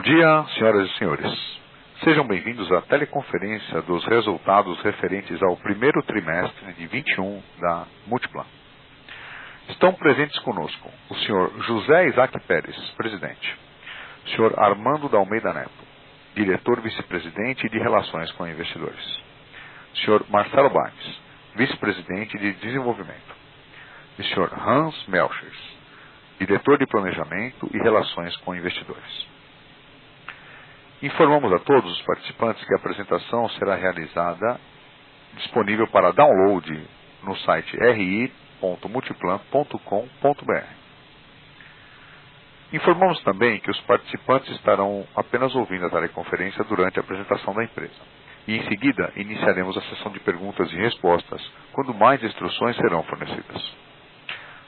Bom dia, senhoras e senhores. Sejam bem-vindos à teleconferência dos resultados referentes ao primeiro trimestre de 21 da Multiplan. Estão presentes conosco o senhor José Isaac Pérez, presidente, o senhor Armando da Almeida Neto, diretor vice-presidente de Relações com Investidores, o senhor Marcelo Banes, vice-presidente de Desenvolvimento, e o senhor Hans Melchers, diretor de Planejamento e Relações com Investidores. Informamos a todos os participantes que a apresentação será realizada disponível para download no site ri.multiplan.com.br. Informamos também que os participantes estarão apenas ouvindo a teleconferência durante a apresentação da empresa. E em seguida iniciaremos a sessão de perguntas e respostas, quando mais instruções serão fornecidas.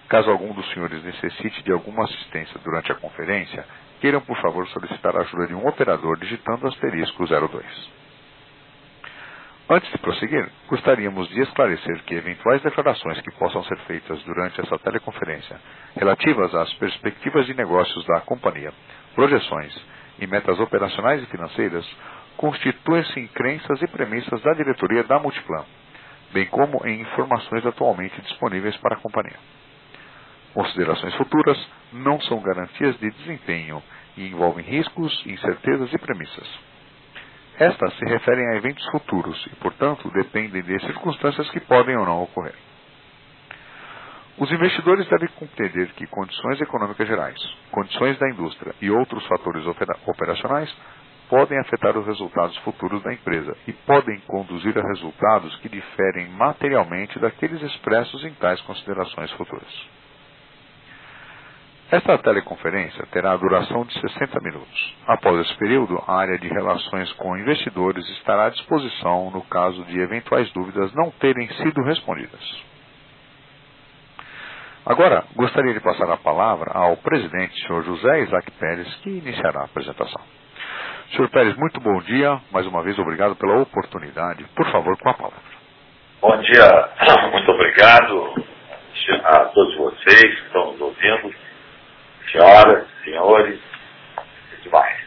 Caso algum dos senhores necessite de alguma assistência durante a conferência, queiram por favor solicitar a ajuda de um operador digitando asterisco 02. Antes de prosseguir, gostaríamos de esclarecer que eventuais declarações que possam ser feitas durante essa teleconferência, relativas às perspectivas de negócios da companhia, projeções e metas operacionais e financeiras, constituem-se em crenças e premissas da diretoria da Multiplan, bem como em informações atualmente disponíveis para a companhia. Considerações futuras não são garantias de desempenho e envolvem riscos, incertezas e premissas. Estas se referem a eventos futuros e, portanto, dependem de circunstâncias que podem ou não ocorrer. Os investidores devem compreender que condições econômicas gerais, condições da indústria e outros fatores operacionais podem afetar os resultados futuros da empresa e podem conduzir a resultados que diferem materialmente daqueles expressos em tais considerações futuras. Esta teleconferência terá a duração de 60 minutos. Após esse período, a área de relações com investidores estará à disposição no caso de eventuais dúvidas não terem sido respondidas. Agora, gostaria de passar a palavra ao presidente, Sr. José Isaac Pérez, que iniciará a apresentação. Sr. Pérez, muito bom dia. Mais uma vez, obrigado pela oportunidade. Por favor, com a palavra. Bom dia, muito obrigado a todos vocês que estão nos ouvindo senhoras, senhores e demais.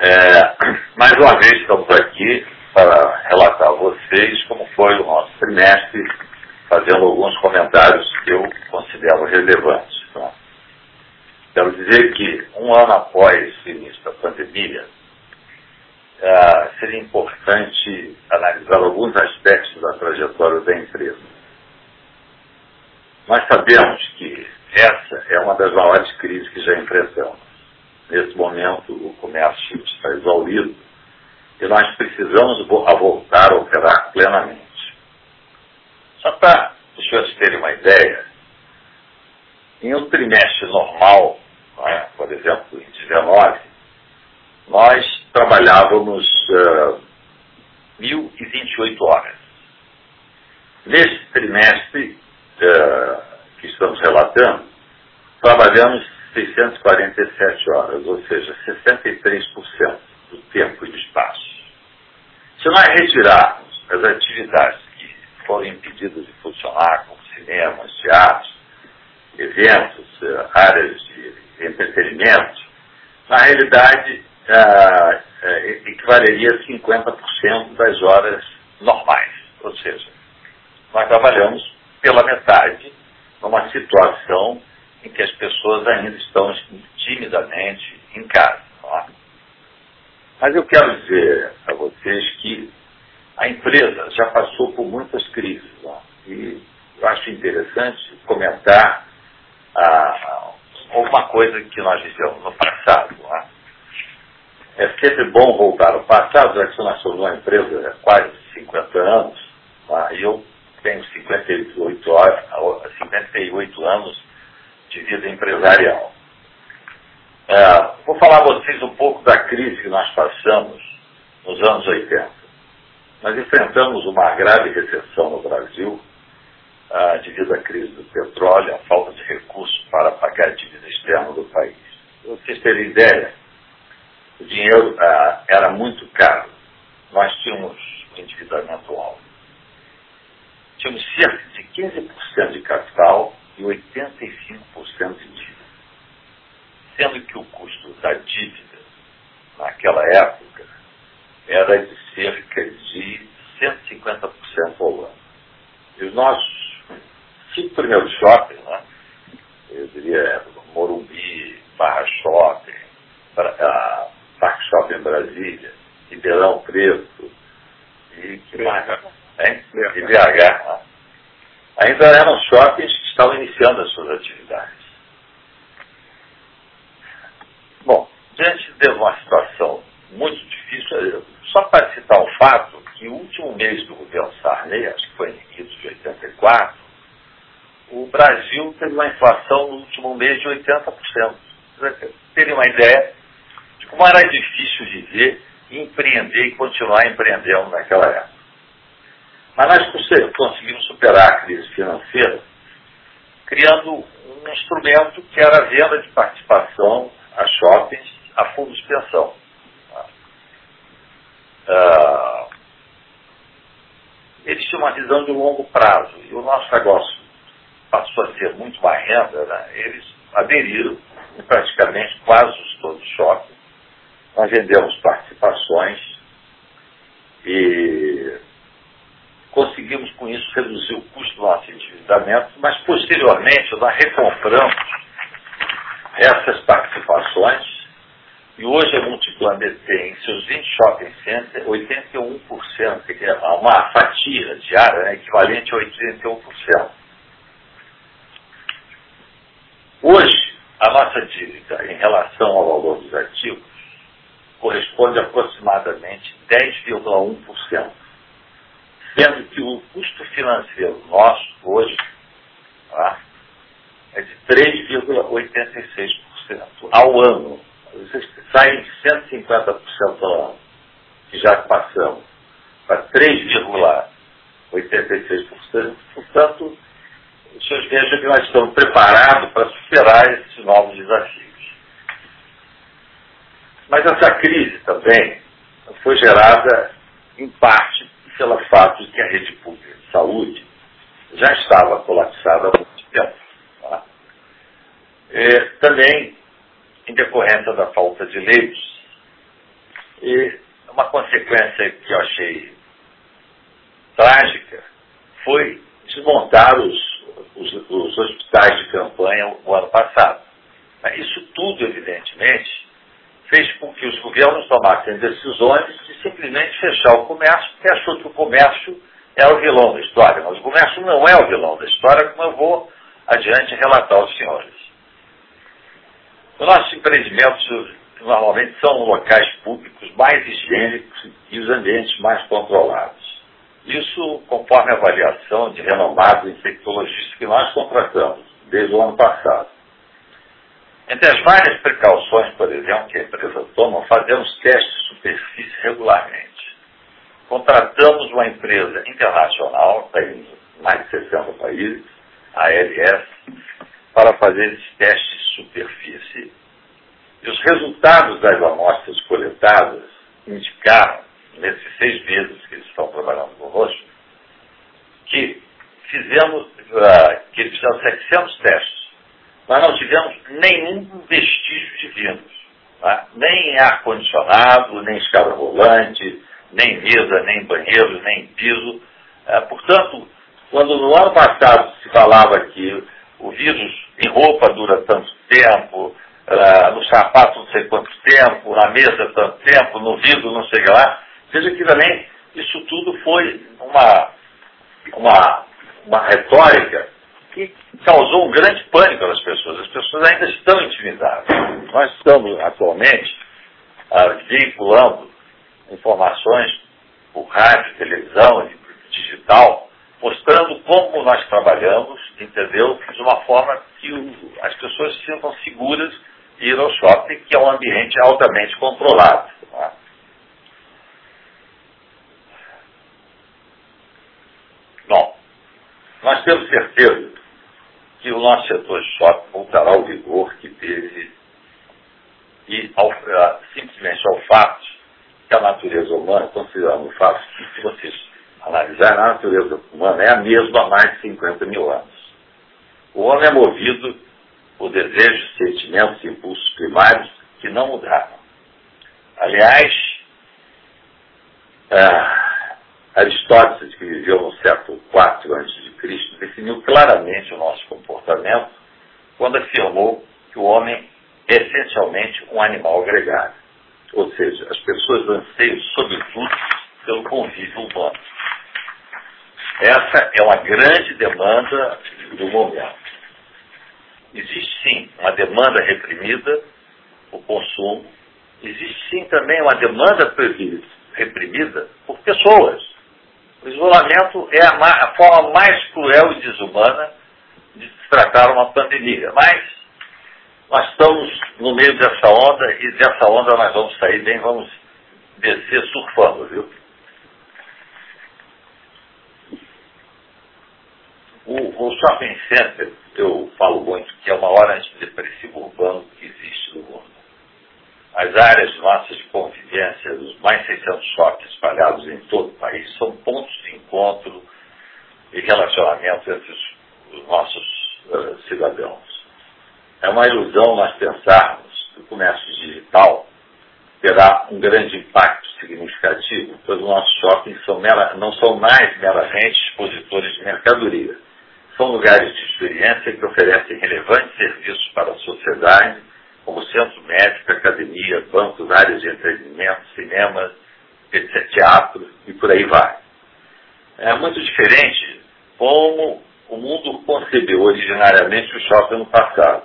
É, mais uma vez estamos aqui para relatar a vocês como foi o nosso trimestre, fazendo alguns comentários que eu considero relevantes. Tá? Quero dizer que um ano após o início da pandemia, é, seria importante analisar alguns aspectos da trajetória da empresa. Nós sabemos que essa é uma das maiores crises que já enfrentamos. Nesse momento, o comércio está exaurido e nós precisamos voltar a operar plenamente. Só para os senhores terem uma ideia, em um trimestre normal, é? por exemplo, em 19, nós trabalhávamos uh, eh, 1.028 horas. Neste trimestre, uh, que estamos relatando, trabalhamos 647 horas, ou seja, 63% do tempo e do espaço. Se nós retirarmos as atividades que foram impedidas de funcionar, como cinemas, teatros, eventos, eh, áreas de entretenimento, na realidade ah, eh, equivaleria a 50% das horas normais. Ou seja, nós trabalhamos pela metade numa situação em que as pessoas ainda estão timidamente em casa. É? Mas eu quero dizer a vocês que a empresa já passou por muitas crises. É? E eu acho interessante comentar ah, uma coisa que nós fizemos no passado. É? é sempre bom voltar ao passado, já que nós somos uma empresa há quase 50 anos, é? e eu tenho 58, horas, 58 anos de vida empresarial. É, vou falar a vocês um pouco da crise que nós passamos nos anos 80. Nós enfrentamos uma grave recessão no Brasil ah, devido à crise do petróleo, a falta de recursos para pagar a dívida externa do país. Para vocês terem ideia, o dinheiro ah, era muito caro. Nós tínhamos um endividamento alto tínhamos cerca de 15% de capital e 85% de dívida. Sendo que o custo da dívida naquela época, era de cerca de 150% ao ano. E os nossos cinco primeiros shoppings, né, eu diria Morumbi, Barra Shopping, a Parque Shopping Brasília, Ribeirão Preto e que mais? Hein? E BH. Ainda eram shoppings que estavam iniciando as suas atividades. Bom, diante de uma situação muito difícil, só para citar um fato, que o último mês do governo Sarney, acho que foi em início de 84, o Brasil teve uma inflação no último mês de 80%. Terem uma ideia de como era difícil viver, empreender e continuar empreendendo naquela época. Mas nós conseguimos superar a crise financeira criando um instrumento que era a venda de participação a shoppings, a fundos de pensão. Uh, eles tinham uma visão de longo prazo e o nosso negócio passou a ser muito mais renda, né? eles aderiram em praticamente quase todos os shoppings. Nós vendemos participações e conseguimos com isso reduzir o custo do nosso endividamento, mas posteriormente nós recompramos essas participações e hoje a Multiplan tem em seus 20 shopping centers 81%, que é uma fatia diária né, equivalente a 81%. Hoje, a nossa dívida em relação ao valor dos ativos corresponde a aproximadamente 10,1%, sendo que o custo financeiro nosso hoje tá, é de 3,86% ao ano. Vocês saem de 150% ao ano, que já passamos, para 3,86%. Portanto, os senhores vejam que nós estamos preparados para superar esses novos desafios. Mas essa crise também foi gerada, em parte, pelo fato de que a rede pública de saúde já estava colapsada há muito tempo. Tá? E, também em decorrência da falta de leitos. E uma consequência que eu achei trágica foi desmontar os, os, os hospitais de campanha o ano passado. Isso tudo, evidentemente, fez com que os governos tomassem decisões de simplesmente fechar o comércio, porque achou que o comércio é o vilão da história. Mas o comércio não é o vilão da história, como eu vou adiante relatar aos senhores. Os nossos empreendimentos normalmente são locais públicos mais higiênicos e os ambientes mais controlados. Isso conforme a avaliação de renomados infectologistas que nós contratamos desde o ano passado. Entre as várias precauções, por exemplo, que a empresa toma, fazemos testes de superfície regularmente. Contratamos uma empresa internacional, está em mais de 60 países, a ALS, para fazer esses testes de superfície. E os resultados das amostras coletadas indicaram, nesses seis meses que eles estão trabalhando conosco, que fizemos, uh, que fizeram 700 testes. Nós não tivemos nenhum vestígio de vírus. Tá? Nem ar-condicionado, nem escada rolante, nem mesa, nem banheiro, nem piso. Uh, portanto, quando no ano passado se falava que o vírus em roupa dura tanto tempo, uh, no sapato não sei quanto tempo, na mesa tanto tempo, no vidro não sei lá. Veja que também isso tudo foi uma, uma, uma retórica que causou um grande pânico nas pessoas. As pessoas ainda estão intimidadas. Nós estamos atualmente uh, veiculando informações por rádio, televisão, digital, mostrando como nós trabalhamos, entendeu? De uma forma que as pessoas se sintam seguras de ir ao shopping, que é um ambiente altamente controlado. É? Bom, nós temos certeza que o nosso setor de shopping voltará ao vigor que teve e ao, simplesmente ao fato que a natureza humana, considerando o fato que se vocês analisar a natureza humana, é a mesma há mais de 50 mil anos. O homem é movido por desejos, sentimentos e impulsos primários que não mudaram. Aliás, ah, Aristóteles, que viveu no século IV a.C., definiu claramente o nosso comportamento quando afirmou que o homem é essencialmente um animal gregário. Ou seja, as pessoas anseiam, sobretudo, pelo convívio humano. Essa é uma grande demanda do momento. Existe sim uma demanda reprimida, o consumo. Existe sim também uma demanda reprimida por pessoas. O isolamento é a, a forma mais cruel e desumana de tratar uma pandemia. Mas nós estamos no meio dessa onda e dessa onda nós vamos sair bem, vamos descer surfando, viu? O, o shopping center, eu falo muito que é o maior antidepressivo urbano que existe no mundo. As áreas nossas de convivência, os mais 600 shoppings espalhados em todo o país, são pontos de encontro e relacionamento entre os, os nossos uh, cidadãos. É uma ilusão nós pensarmos que o comércio digital terá um grande impacto significativo, pois os nossos shoppings são mera, não são mais meramente expositores de mercadoria. São lugares de experiência que oferecem relevantes serviços para a sociedade, como centro médico, academia, bancos, áreas de entretenimento, cinema, teatro e por aí vai. É muito diferente como o mundo concebeu originariamente o shopping no passado.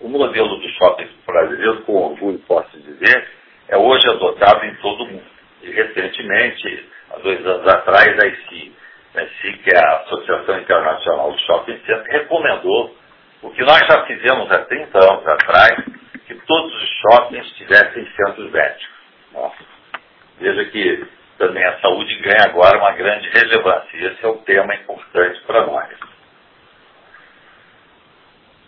O modelo do shopping brasileiro, com orgulho posso dizer, é hoje adotado em todo o mundo. E recentemente, há dois anos atrás, a ICI, a ICI que é a Associação Internacional de Shopping Center, recomendou o que nós já fizemos há 30 anos atrás, que todos os shoppings tivessem centros médicos. Nossa. Veja que também a saúde ganha agora uma grande relevância. E esse é um tema importante para nós.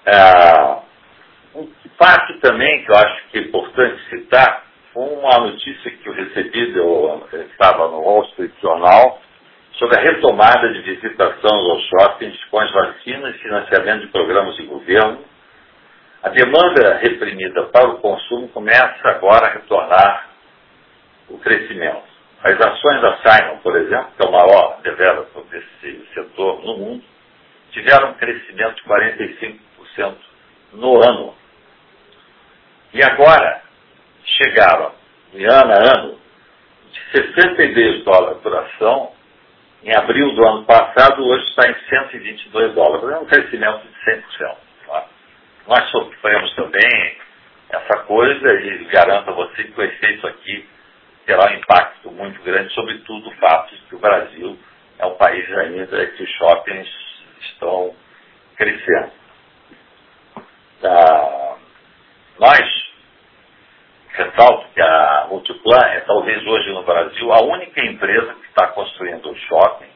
É, um fato também que eu acho que é importante citar foi uma notícia que eu recebi, eu estava no Wall Street Journal, sobre a retomada de visitação aos shoppings com as vacinas e financiamento de programas de governo. A demanda reprimida para o consumo começa agora a retornar o crescimento. As ações da Simon, por exemplo, que é o maior developer desse setor no mundo, tiveram um crescimento de 45% no ano. E agora chegaram, de ano a ano, de 62 dólares por ação, em abril do ano passado, hoje está em 122 dólares. É um crescimento de 100%. Nós sofremos também essa coisa e garanto a você que o efeito aqui terá um impacto muito grande, sobretudo o fato de que o Brasil é um país ainda que os shoppings estão crescendo. Ah, nós, ressalto que a Multiplan é talvez hoje no Brasil a única empresa que está construindo um shopping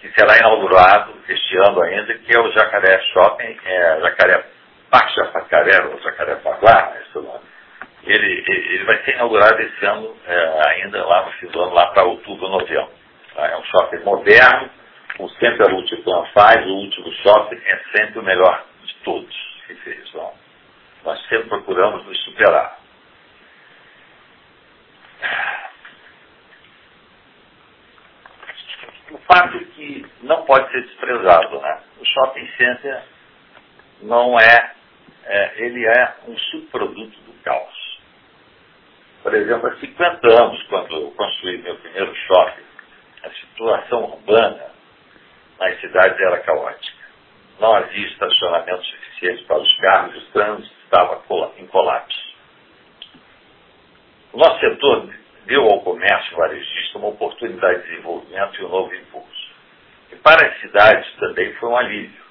que será inaugurado este ano ainda, que é o Jacaré Shopping, é, Jacaré Parque Jacaré, ou Jacaré Paguá, é nome ele, ele vai ser inaugurado esse ano, é, ainda lá no fim do ano, lá para outubro, novembro. Tá? É um shopping moderno, como sempre a Multiplan faz, o último shopping é sempre o melhor de todos que nós sempre procuramos nos superar. O fato é que não pode ser desprezado, né? O shopping center não é, é ele é um subproduto do caos. Por exemplo, há 50 anos, quando eu construí meu primeiro shopping, a situação urbana nas cidades era caótica. Não havia estacionamento suficiente para os carros, o trânsito estava em colapso. O nosso setor deu ao comércio varejista uma oportunidade de desenvolvimento e um novo impulso. E para as cidades também foi um alívio.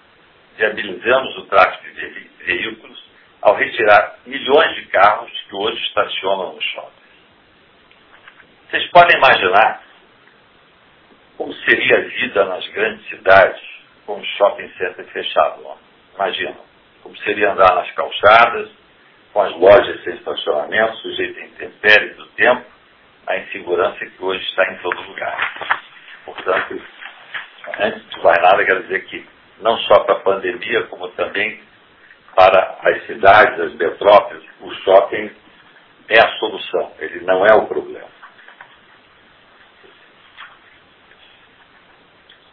Viabilizamos o tráfego de veículos ao retirar milhões de carros que hoje estacionam no shopping. Vocês podem imaginar como seria a vida nas grandes cidades com o shopping center fechado. Imagina como seria andar nas calçadas, com as lojas sem estacionamento, sujeito a intempéries do tempo, a insegurança que hoje está em todo lugar. Portanto, antes de mais nada, quero dizer que não só para a pandemia, como também para as cidades, as metrópoles, o shopping é a solução, ele não é o problema.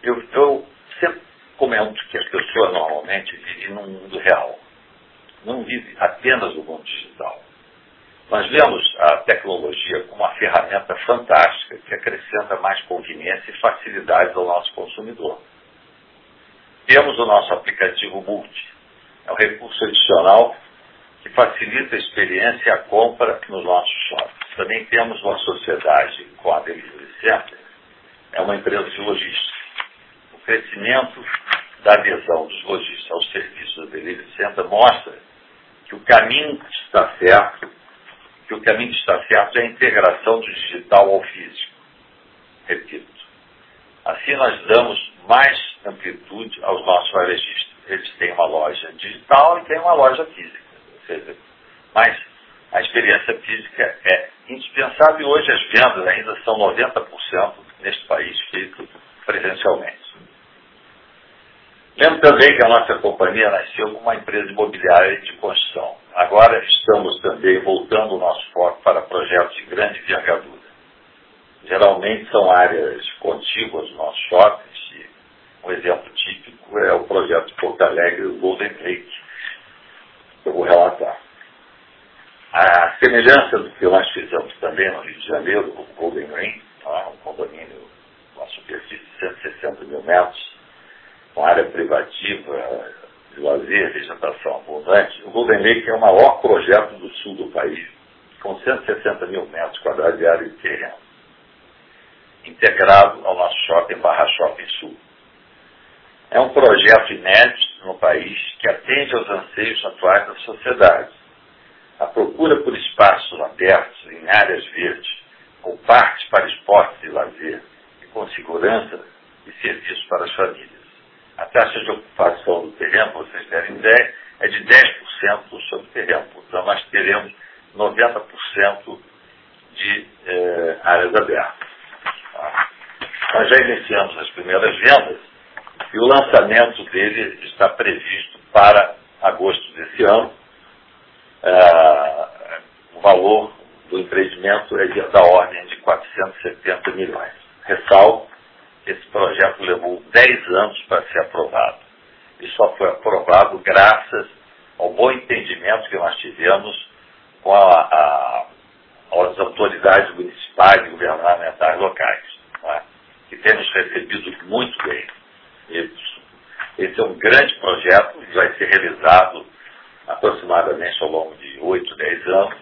Eu, eu sempre comento que as pessoas normalmente vivem num mundo real, não vivem apenas no mundo digital. Nós vemos a tecnologia como uma ferramenta fantástica que acrescenta mais conveniência e facilidades ao nosso consumidor. Temos o nosso aplicativo Multi, é um recurso adicional que facilita a experiência e a compra nos nossos shoppings. Também temos uma sociedade com a Delivery Center, é uma empresa de logística. O crescimento da adesão dos lojistas aos serviços da Delivery Center mostra que o caminho está certo, que o caminho que está certo é a integração do digital ao físico. Repito. Assim nós damos mais amplitude aos nossos varejistas. Eles têm uma loja digital e têm uma loja física. Ou seja, mas a experiência física é indispensável e hoje as vendas ainda são 90% neste país feito presencialmente. Lembro também que a nossa companhia nasceu como uma empresa imobiliária de construção. Agora estamos também voltando o nosso foco para projetos de grande envergadura. Geralmente são áreas contíguas nossos shoppings. Um exemplo típico é o projeto de Porto Alegre, o Golden Lake, que eu vou relatar. A semelhança do que nós fizemos também no Rio de Janeiro, o Golden Ring, tá? um condomínio, uma superfície de 160 mil metros, com área privativa, de lazer, vegetação abundante, o Golden Lake é o maior projeto do sul do país, com 160 mil metros quadrados de área de terreno, integrado ao nosso shopping Barra Shopping Sul. É um projeto inédito no país que atende aos anseios atuais da sociedade. A procura por espaços abertos em áreas verdes, com parques para esportes e lazer, e com segurança e serviços para as famílias. A taxa de ocupação do terreno, vocês terem ideia, é de 10% sobre o terreno. Então, nós teremos 90% de eh, áreas abertas. Tá? Nós já iniciamos as primeiras vendas e o lançamento dele está previsto para agosto desse ano. Ah, o valor do empreendimento é da ordem de 470 milhões. Ressalto esse projeto levou 10 anos para ser aprovado. E só foi aprovado graças ao bom entendimento que nós tivemos com a, a, as autoridades municipais e governamentais locais, é? que temos recebido muito bem. Esse é um grande projeto vai ser realizado aproximadamente ao longo de 8, 10 anos,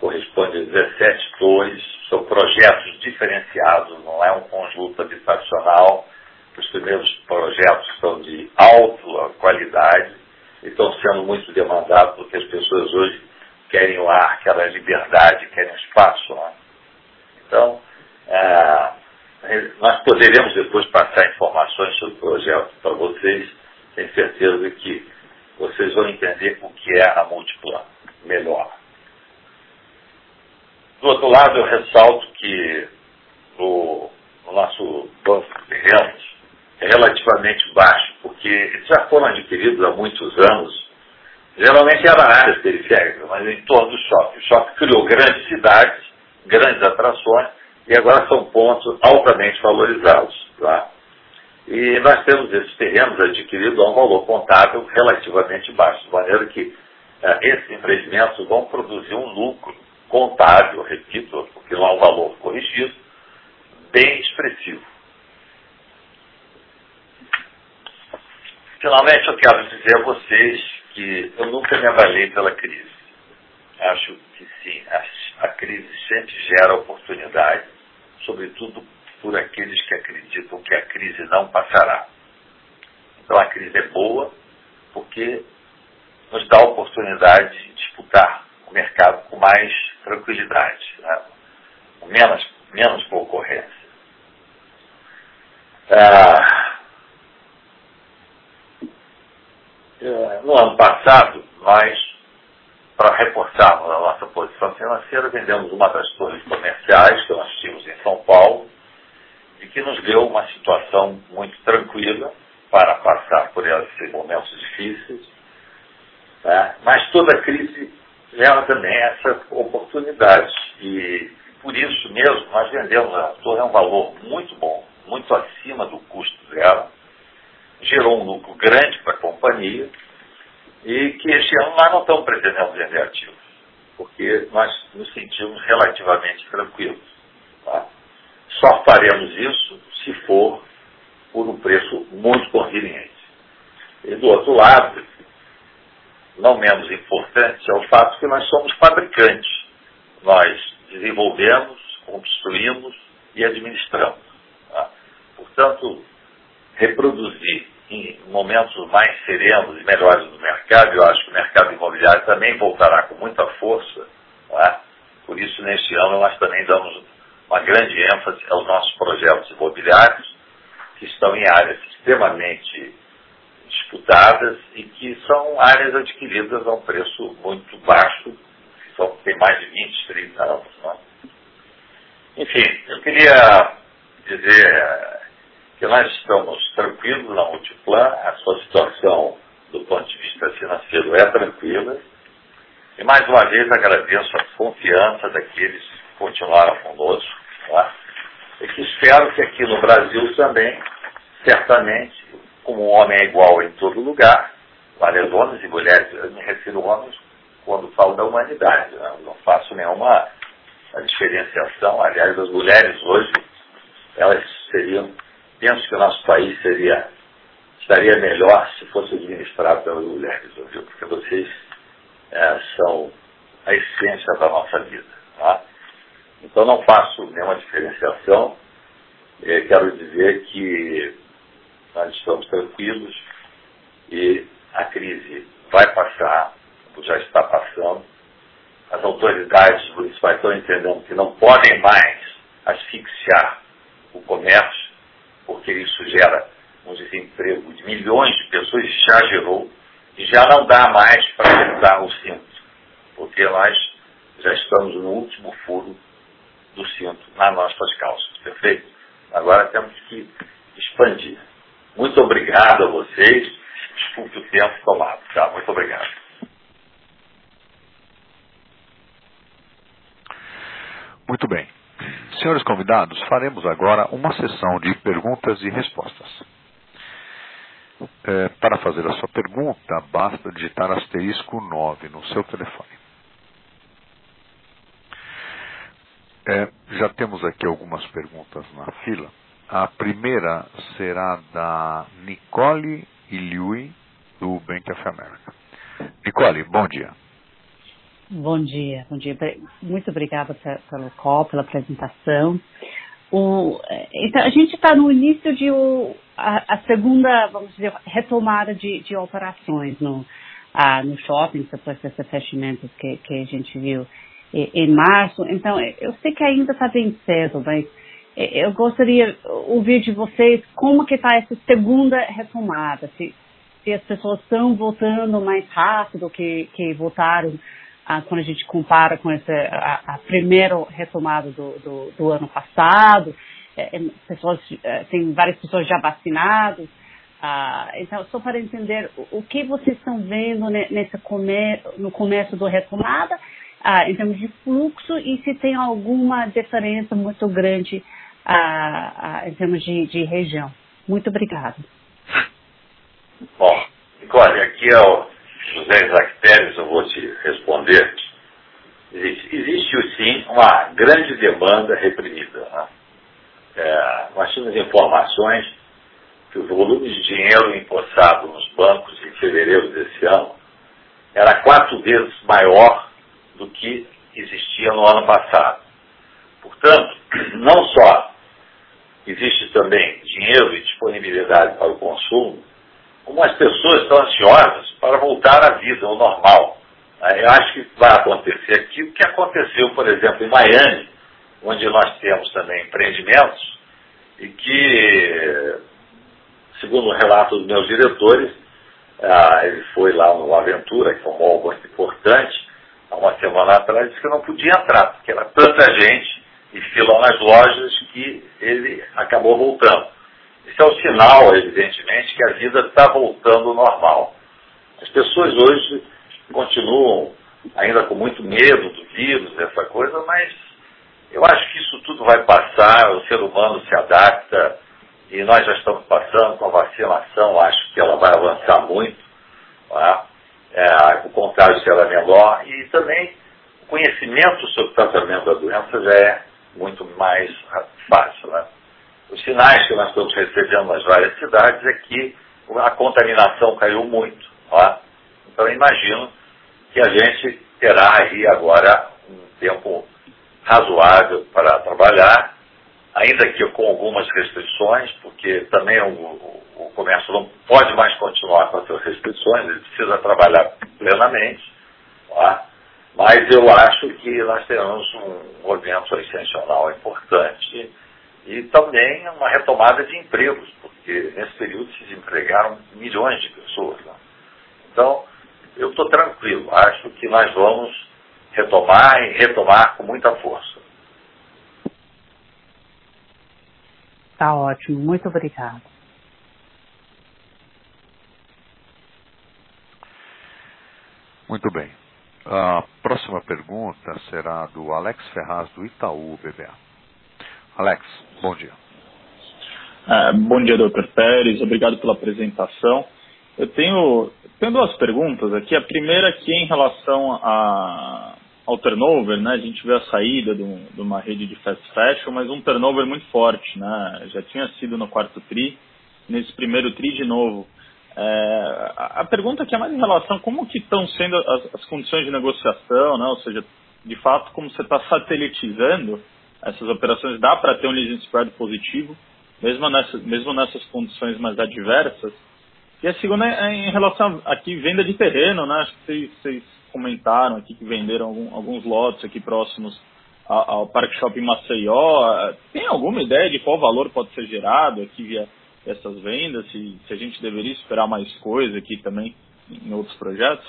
corresponde a 17 torres, são projetos diferenciados, não é um conjunto habitacional. Os primeiros projetos são de alta qualidade e estão sendo muito demandados porque as pessoas hoje querem o ar, querem a liberdade, querem espaço. Né? Então, é, nós poderemos depois passar informações sobre o projeto para vocês, tenho certeza que vocês vão entender o que é a Multiplan melhor. Do outro lado, eu ressalto que o, o nosso banco de terrenos é relativamente baixo, porque eles já foram adquiridos há muitos anos. Geralmente era áreas periféricas, mas em torno do shopping. O shopping criou grandes cidades, grandes atrações, e agora são pontos altamente valorizados. Tá? E nós temos esses terrenos adquiridos a um valor contábil relativamente baixo, de maneira que eh, esses empreendimentos vão produzir um lucro contábil, repito, porque não há um valor corrigido, bem expressivo. Finalmente, eu quero dizer a vocês que eu nunca me avalei pela crise. Acho que sim, a, a crise sempre gera oportunidade, sobretudo por aqueles que acreditam que a crise não passará. Então a crise é boa porque nos dá a oportunidade de disputar o mercado com mais tranquilidade, né? menos, menos concorrência. Ah, é, no ano passado, nós, para reforçarmos a nossa posição financeira, vendemos uma das torres comerciais que nós tínhamos em São Paulo e que nos deu uma situação muito tranquila para passar por esses momentos difíceis. Né? Mas toda crise gera também essa oportunidade. E por isso mesmo nós vendemos a torre a um valor muito bom, muito acima do custo dela, gerou um lucro grande para a companhia e que este ano nós não estamos pretendendo vender ativos, porque nós nos sentimos relativamente tranquilos. Tá? Só faremos isso se for por um preço muito conveniente. E do outro lado, não menos importante, é o fato que nós somos fabricantes. Nós desenvolvemos, construímos e administramos. Tá? Portanto, reproduzir em momentos mais serenos e melhores do mercado, eu acho que o mercado imobiliário também voltará com muita força. Tá? Por isso, neste ano, nós também damos uma grande ênfase aos nossos projetos imobiliários, que estão em áreas extremamente disputadas e que são áreas adquiridas a um preço muito baixo, que são, tem mais de 20, 30 anos. Né? Enfim, eu queria dizer que nós estamos tranquilos na Multiplan, a sua situação do ponto de vista financeiro é tranquila. E mais uma vez agradeço a confiança daqueles que continuaram conosco. Tá? E que espero que aqui no Brasil também, certamente, como o homem é igual em todo lugar, várias homens e mulheres, eu me refiro a homens quando falo da humanidade, né? não faço nenhuma diferenciação. Aliás, as mulheres hoje, elas seriam penso que o nosso país seria, estaria melhor se fosse administrado pelas mulheres, viu? porque vocês é, são a essência da nossa vida. Tá? Então não faço nenhuma diferenciação. É, quero dizer que nós estamos tranquilos e a crise vai passar, já está passando. As autoridades municipais estão entendendo que não podem mais asfixiar o comércio porque isso gera um desemprego de milhões de pessoas, já gerou, e já não dá mais para apertar o cinto, porque nós já estamos no último furo do cinto nas nossas calças, perfeito? Agora temos que expandir. Muito obrigado a vocês, desculpe o tempo tomado, tá? Muito obrigado. Muito bem. Senhores convidados, faremos agora uma sessão de perguntas e respostas. É, para fazer a sua pergunta, basta digitar asterisco 9 no seu telefone. É, já temos aqui algumas perguntas na fila. A primeira será da Nicole Iliui, do Bank of America. Nicole, bom dia. Bom dia, bom dia. Muito obrigada pelo call, pela apresentação. O, então, a gente está no início de o, a, a, segunda, vamos dizer, retomada de, de operações no, no shopping, depois desses fechamentos que, que a gente viu em, em março. Então, eu sei que ainda está bem cedo, mas eu gostaria de ouvir de vocês como que está essa segunda retomada, se, se as pessoas estão voltando mais rápido que, que voltaram ah, quando a gente compara com essa, a, a primeira retomada do, do, do ano passado, é, é pessoas, é, tem várias pessoas já vacinadas. Ah, então, só para entender o, o que vocês estão vendo nesse come, no começo do retomada, ah, em termos de fluxo, e se tem alguma diferença muito grande ah, ah, em termos de, de região. Muito obrigada. Bom, Nicole, aqui é o José Isaac Pérez, eu vou te responder. Existe, sim uma grande demanda reprimida. Né? É, nós tínhamos informações que o volume de dinheiro empossado nos bancos em fevereiro desse ano era quatro vezes maior do que existia no ano passado. Portanto, não só existe também dinheiro e disponibilidade para o consumo, como as pessoas estão ansiosas para voltar à vida, ao normal. Eu acho que vai acontecer aqui o que aconteceu, por exemplo, em Miami, onde nós temos também empreendimentos e que, segundo o relato dos meus diretores, ah, ele foi lá no Aventura, que é um mall importante, há uma semana atrás, disse que não podia entrar, porque era tanta gente e fila nas lojas que ele acabou voltando. Isso é um sinal, evidentemente, que a vida está voltando ao normal. As pessoas hoje continuam ainda com muito medo do vírus, dessa coisa, mas eu acho que isso tudo vai passar, o ser humano se adapta e nós já estamos passando com a vacinação, acho que ela vai avançar muito, é? É, o contágio será menor e também o conhecimento sobre o tratamento da doença já é muito mais fácil. Né? Os sinais que nós estamos recebendo nas várias cidades é que a contaminação caiu muito. É? Então imagino que a gente terá aí agora um tempo razoável para trabalhar, ainda que com algumas restrições, porque também o, o, comércio não pode mais continuar com essas restrições, ele precisa trabalhar plenamente. Tá? Mas eu acho que nós teremos um movimento excepcional importante e também uma retomada de empregos, porque nesse período se desempregaram milhões de pessoas. Né? Então, eu estou tranquilo, acho que nós vamos retomar e retomar com muita força. Tá ótimo, muito obrigado. Muito bem. A próxima pergunta será do Alex Ferraz, do Itaú BBA. Alex, bom dia. É, bom dia, doutor Pérez. Obrigado pela apresentação. Eu tenho, tenho duas perguntas aqui. A primeira aqui é em relação a, ao turnover, né? A gente vê a saída de, um, de, uma rede de fast fashion, mas um turnover muito forte, né? Já tinha sido no quarto tri, nesse primeiro tri de novo. É, a, a pergunta aqui é mais em relação a como que estão sendo as, as, condições de negociação, né? Ou seja, de fato, como você está satelitizando essas operações, dá para ter um leasing spread positivo, mesmo, nessa, mesmo nessas condições mais adversas. E a segunda é em relação a aqui venda de terreno, né? Acho que vocês, vocês comentaram aqui que venderam algum, alguns lotes aqui próximos ao, ao Parque Shopping Maceió. Tem alguma ideia de qual valor pode ser gerado aqui via essas vendas? Se, se a gente deveria esperar mais coisa aqui também em outros projetos?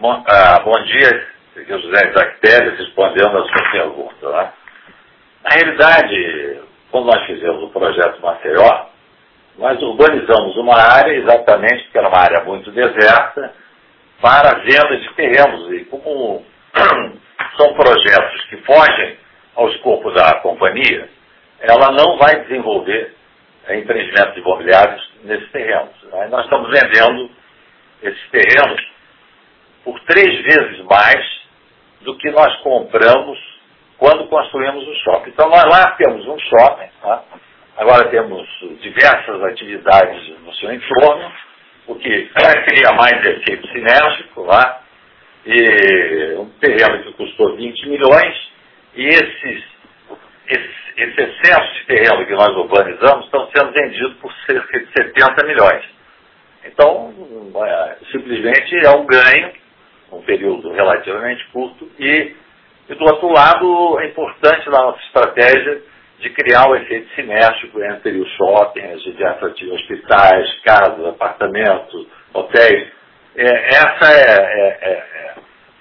Bom, ah, bom dia, aqui é o José Isaac respondendo a sua pergunta. Né? Na realidade, quando nós fizemos o projeto Maceió, nós urbanizamos uma área, exatamente porque era uma área muito deserta, para venda de terrenos. E como são projetos que fogem ao escopo da companhia, ela não vai desenvolver empreendimentos imobiliários nesses terrenos. Nós estamos vendendo esses terrenos por três vezes mais do que nós compramos quando construímos o shopping. Então nós lá temos um shopping, tá? agora temos diversas atividades no seu entorno, o que cria mais efeito sinérgico lá, e um terreno que custou 20 milhões, e esses, esse, esse excesso de terreno que nós urbanizamos estão sendo vendidos por cerca de 70 milhões. Então, é, simplesmente é um ganho, um período relativamente curto, e e do outro lado, é importante na nossa estratégia de criar o um efeito sinérgico entre os shoppings, de hospitais, casas, apartamentos, hotéis. É, essa é, é, é, é,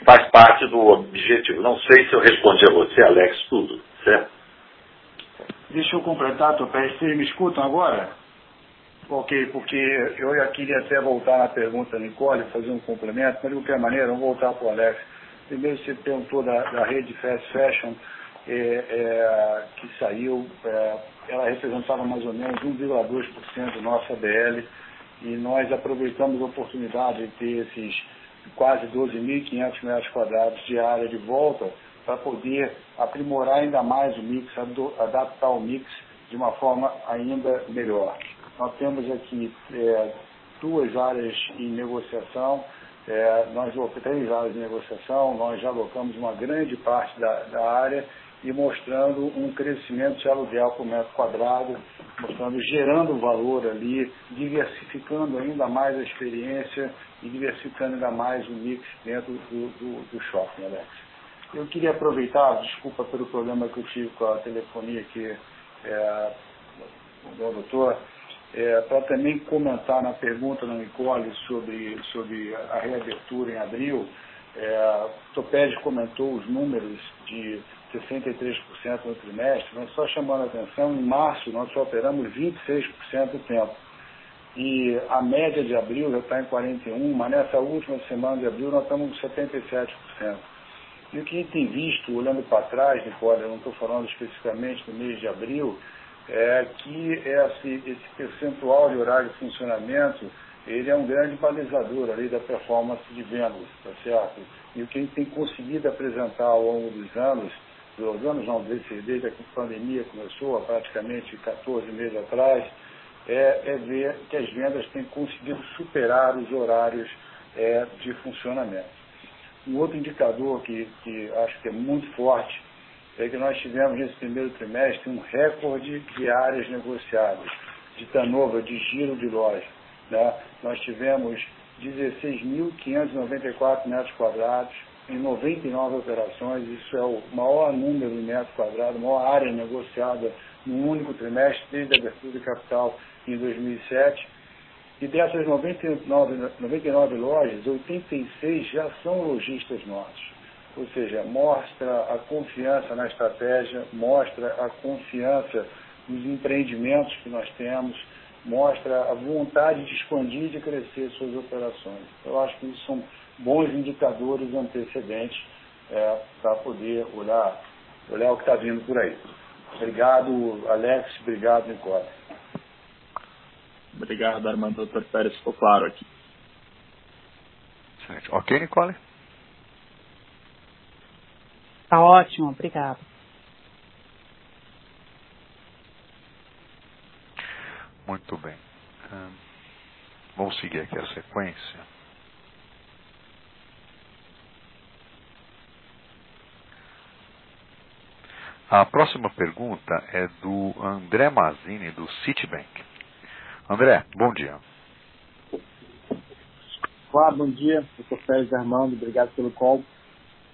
faz parte do objetivo. Não sei se eu respondi a você, Alex, tudo, certo? Deixa eu completar, Topé. Vocês me escutam agora? Ok, porque eu já queria até voltar na pergunta da Nicole, fazer um complemento, mas de qualquer maneira, vamos voltar para o Alex. Primeiro você perguntou da, da rede Fast Fashion, é, é, que saiu, é, ela representava mais ou menos 1,2% do nosso ABL e nós aproveitamos a oportunidade de ter esses quase 12.500 metros quadrados de área de volta para poder aprimorar ainda mais o mix, adaptar o mix de uma forma ainda melhor. Nós temos aqui é, duas áreas em negociação, é, nós três áreas de negociação, nós já alocamos uma grande parte da, da área e mostrando um crescimento de aluguel por metro quadrado, mostrando, gerando valor ali, diversificando ainda mais a experiência e diversificando ainda mais o mix dentro do, do, do shopping, Alex. Eu queria aproveitar, desculpa pelo problema que eu tive com a telefonia aqui, é, o doutor, é, para também comentar na pergunta da Nicole sobre, sobre a reabertura em abril, é, Toped comentou os números de 63% no trimestre, mas só chamando a atenção, em março nós só operamos 26% do tempo. E a média de abril já está em 41%, mas nessa última semana de abril nós estamos com 77%. E o que a gente tem visto, olhando para trás, Nicole, eu não estou falando especificamente do mês de abril, é que esse, esse percentual de horário de funcionamento, ele é um grande balizador ali da performance de vendas, tá certo? E o que a gente tem conseguido apresentar ao longo dos anos, dos anos não, desde, desde a pandemia começou, há praticamente 14 meses atrás, é, é ver que as vendas têm conseguido superar os horários é, de funcionamento. Um outro indicador que, que acho que é muito forte é que nós tivemos nesse primeiro trimestre um recorde de áreas negociadas, de turnover, de giro de loja. Né? Nós tivemos 16.594 metros quadrados em 99 operações, isso é o maior número de metros quadrados, maior área negociada num único trimestre, desde a abertura de capital em 2007. E dessas 99, 99 lojas, 86 já são lojistas nossos. Ou seja, mostra a confiança na estratégia, mostra a confiança nos empreendimentos que nós temos, mostra a vontade de expandir e de crescer suas operações. Eu acho que isso são bons indicadores antecedentes é, para poder olhar, olhar o que está vindo por aí. Obrigado, Alex. Obrigado, Nicole. Obrigado, Armando. Doutor Pérez, ficou claro aqui. Ok, Nicole? Está ótimo, obrigado. Muito bem. Vamos seguir aqui a sequência. A próxima pergunta é do André Mazini, do Citibank. André, bom dia. Olá, bom dia. Eu sou Félix Armando, obrigado pelo call.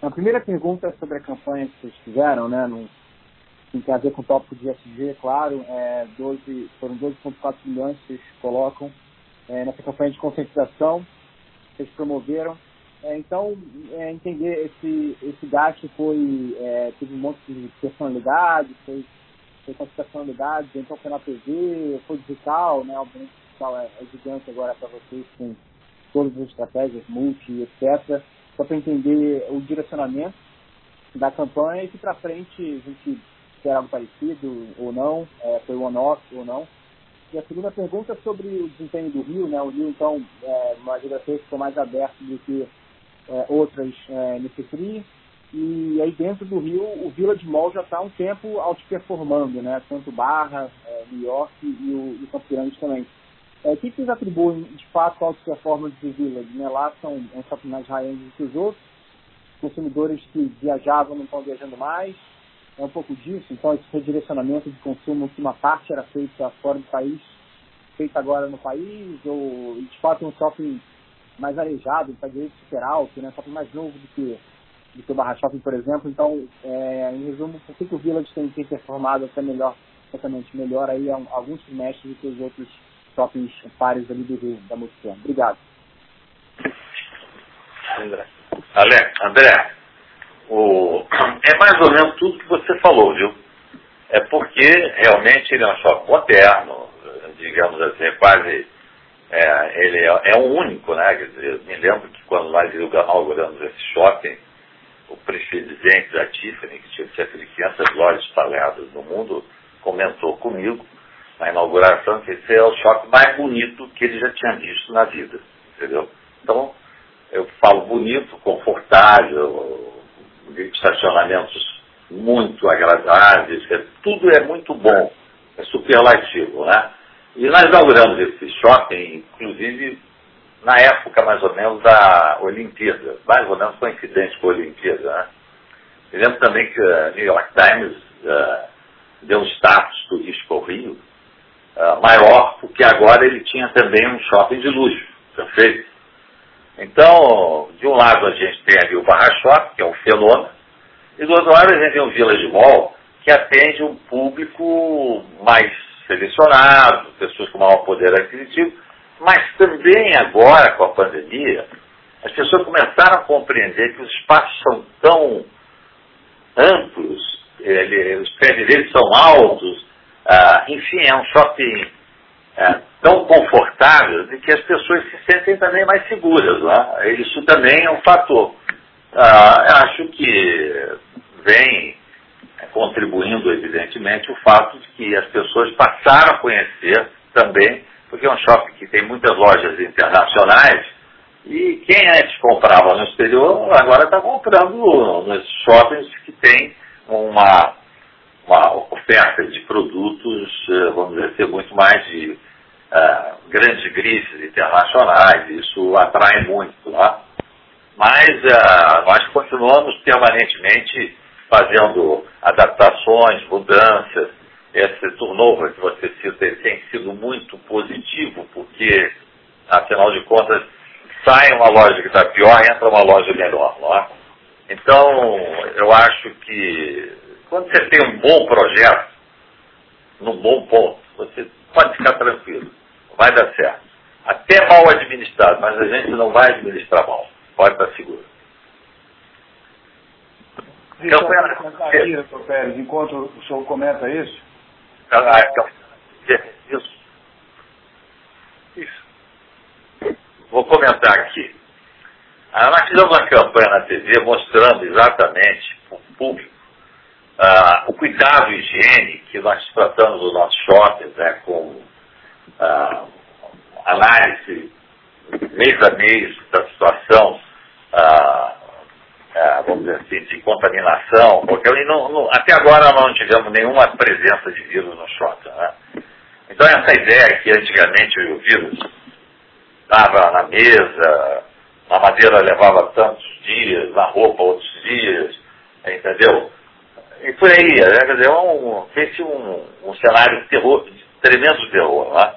A primeira pergunta é sobre a campanha que vocês fizeram, né? No, tem a ver com o tópico de SG, claro. É, 12, foram 12,4 milhões que vocês colocam é, nessa campanha de conscientização que vocês promoveram. É, então, é, entender esse, esse gasto foi, é, teve um monte de personalidade, foi, foi personalidade, então foi na TV, foi digital, né? Obviamente digital é, é gigante agora para vocês com todas as estratégias, multi, etc só para entender o direcionamento da campanha e que para frente a gente quer algo parecido ou não, é, foi one-off ou não. E a segunda pergunta é sobre o desempenho do Rio, né? O Rio, então, é, uma geografia que ficou mais aberta do que é, outras é, nesse free. E aí dentro do Rio, o Village Mall já está um tempo outperformando, né? Tanto Barra, é, New York e o, e o Campo Grande também. É, o que vocês atribuem, de fato, altas performance de Village? Né? Lá são um shopping mais high-end do que os outros, consumidores que viajavam não estão viajando mais, é um pouco disso, então esse redirecionamento de consumo, que uma parte era feita fora do país, feita agora no país, ou de fato é um shopping mais arejado, está direito super alto, né? shopping mais novo do que, do que o Barra Shopping, por exemplo. Então, é, em resumo, por que, o Village tem, tem performado até melhor, exatamente melhor aí alguns trimestres do que os outros shoppings pares ali do Rio, da Multicam. Obrigado. André. Alex, André, o, é mais ou menos tudo que você falou, viu? É porque realmente ele é um shopping moderno, digamos assim, é quase. É, ele é, é um único, né? Quer dizer, me lembro que quando nós inauguramos esse shopping, o presidente da Tiffany, que tinha cerca de 500 lojas espalhadas no mundo, comentou comigo na inauguração, que esse é o shopping mais bonito que ele já tinha visto na vida, entendeu? Então, eu falo bonito, confortável, estacionamentos muito agradáveis, é, tudo é muito bom, é superlativo, né? E nós inauguramos esse shopping, inclusive, na época mais ou menos da Olimpíada, mais ou menos coincidente com a Olimpíada, né? Eu lembro também que a New York Times uh, deu um status turístico ao Rio, uh, maior, porque agora ele tinha também um shopping de luxo, perfeito? Então, de um lado a gente tem ali o Barra Shopping, que é um fenômeno, e do outro lado a gente tem o Village Mall, que atende um público mais selecionado, pessoas com maior poder aquisitivo, mas também agora com a pandemia, as pessoas começaram a compreender que os espaços são tão amplos, ele, os prédios deles são altos, ah, enfim, é um shopping é, tão confortável de que as pessoas se sentem também mais seguras. Né? Isso também é um fator. Ah, acho que vem contribuindo, evidentemente, o fato de que as pessoas passaram a conhecer também, porque é um shopping que tem muitas lojas internacionais, e quem antes comprava no exterior, agora está comprando nos shoppings que tem uma, uma oferta de produtos, eh, vamos dizer, muito mais de uh, grandes grifes internacionais, isso atrai muito lá. Mas uh, nós continuamos permanentemente fazendo adaptações, mudanças. Esse turnover que você cita tem sido muito positivo, porque, afinal de contas, sai uma loja que está pior, entra uma loja melhor, não é? Então, eu acho que quando você tem um bom projeto, num bom ponto, você pode ficar tranquilo, vai dar certo. Até mal administrado, mas a gente não vai administrar mal, pode estar seguro. Eu comentar aqui, doutor Pérez, enquanto o senhor comenta isso. Ah, então, isso. Isso. Vou comentar aqui. Ah, nós fizemos uma campanha na TV mostrando exatamente para o público ah, o cuidado e higiene que nós tratamos nos nossos shoppings, né, com ah, análise mês a mês da situação, ah, ah, vamos dizer assim, de contaminação, porque não, não, até agora não tivemos nenhuma presença de vírus no shopping. Né? Então essa ideia que antigamente o vírus estava na mesa, na madeira levava tantos dias, na roupa outros dias, entendeu? E por aí, né? quer dizer, um, fez um, um cenário de terror, de tremendo terror. Né?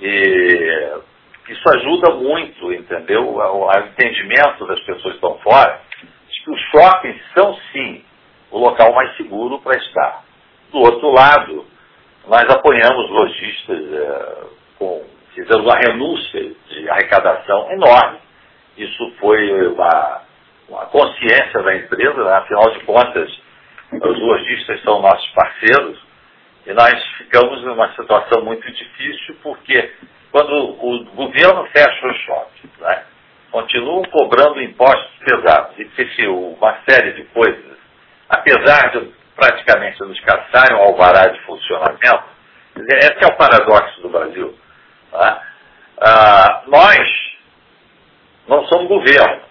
E isso ajuda muito, entendeu? O, o entendimento das pessoas que estão fora, de que os shoppings são sim o local mais seguro para estar. Do outro lado, nós apoiamos lojistas é, com, fizemos uma renúncia de arrecadação enorme isso foi uma, uma consciência da empresa, né? afinal de contas, os lojistas são nossos parceiros, e nós ficamos numa situação muito difícil, porque quando o governo fecha os shoppings, né? continuam cobrando impostos pesados e PTU, uma série de coisas, apesar de praticamente nos caçarem o alvará de funcionamento, esse é o paradoxo do Brasil. Né? Ah, nós não somos governo.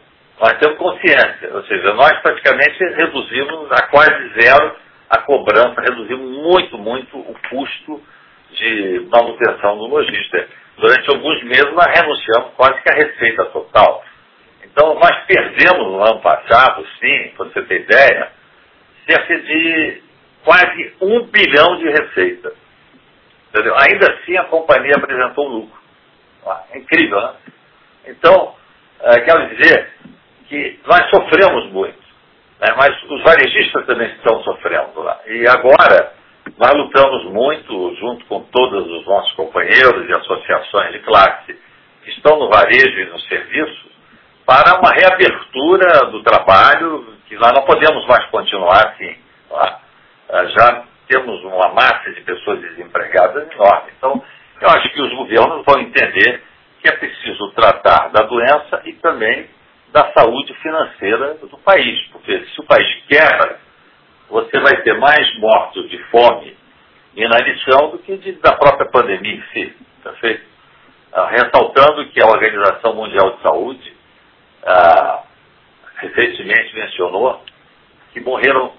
Nós temos consciência, ou seja, nós praticamente reduzimos a quase zero a cobrança, reduzimos muito, muito o custo de manutenção do lojista. Durante alguns meses nós renunciamos quase que a receita total. Então nós perdemos no ano passado, sim, para você ter ideia, cerca de quase um bilhão de receita. Entendeu? Ainda assim a companhia apresentou lucro. Incrível, né? Então, é, quero dizer que nós sofremos muito, né, mas os varejistas também estão sofrendo lá. E agora, nós lutamos muito, junto com todos os nossos companheiros e associações de classe que estão no varejo e no serviço, para uma reabertura do trabalho, que nós não podemos mais continuar assim. Tá? É, já temos uma massa de pessoas desempregadas enorme. Então, eu acho que os governos vão entender que é preciso tratar da doença e também da saúde financeira do país. Porque se o país quebra, você vai ter mais mortos de fome e inanição do que de, da própria pandemia em si. Tá feito? Ah, ressaltando que a Organização Mundial de Saúde ah, recentemente mencionou que morreram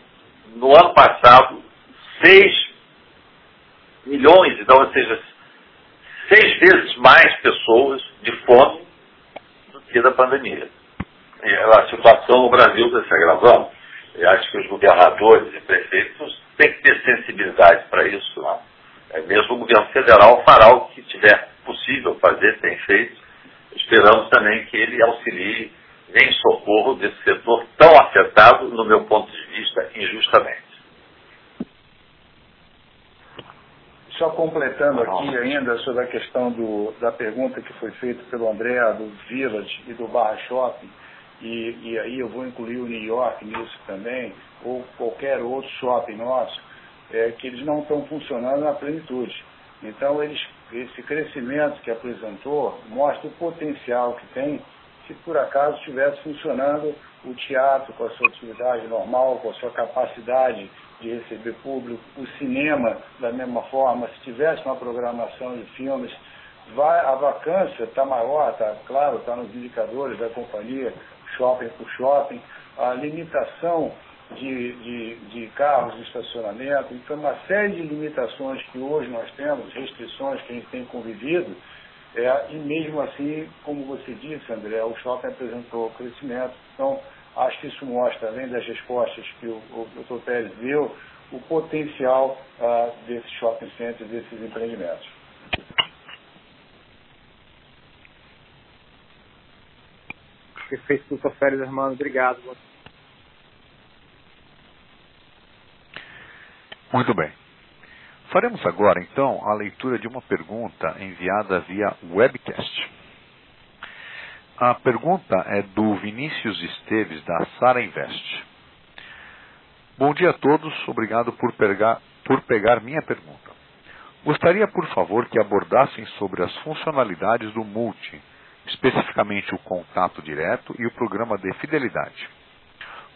no ano passado 6 milhões, então, ou seja, seis vezes mais pessoas de fome do que da pandemia. A situação no Brasil está se agravando. Eu acho que os governadores e prefeitos têm que ter sensibilidade para isso. Não? É, mesmo o governo federal fará o que tiver possível fazer, tem feito. Esperamos também que ele auxilie em socorro desse setor tão afetado, no meu ponto de vista, injustamente. Só completando aqui ainda sobre a questão do, da pergunta que foi feita pelo André, do Village e do Barra Shopping, e, e aí eu vou incluir o New York nisso também, ou qualquer outro shopping nosso, é, que eles não estão funcionando na plenitude. Então, eles, esse crescimento que apresentou mostra o potencial que tem se por acaso estivesse funcionando o teatro com a sua atividade normal, com a sua capacidade de receber público, o cinema da mesma forma, se tivesse uma programação de filmes, vai, a vacância está maior, está claro, está nos indicadores da companhia, shopping por shopping, a limitação de, de, de, carros de estacionamento, então uma série de limitações que hoje nós temos, restrições que a gente tem convivido, é, e mesmo assim, como você disse, André, o shopping apresentou crescimento. Então, acho que isso mostra, além das respostas que o, o Dr. Pérez deu, o potencial uh, desses shopping centers, desses empreendimentos. Perfeito, doutor Pérez Armando. Obrigado. Muito bem. Faremos agora, então, a leitura de uma pergunta enviada via webcast. A pergunta é do Vinícius Esteves, da Sara Invest. Bom dia a todos, obrigado por pegar, por pegar minha pergunta. Gostaria, por favor, que abordassem sobre as funcionalidades do Multi, especificamente o contato direto e o programa de fidelidade.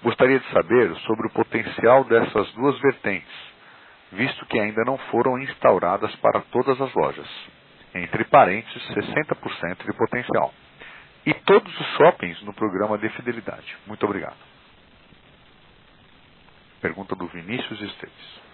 Gostaria de saber sobre o potencial dessas duas vertentes visto que ainda não foram instauradas para todas as lojas. Entre parênteses, 60% de potencial. E todos os shoppings no programa de fidelidade. Muito obrigado. Pergunta do Vinícius Esteves.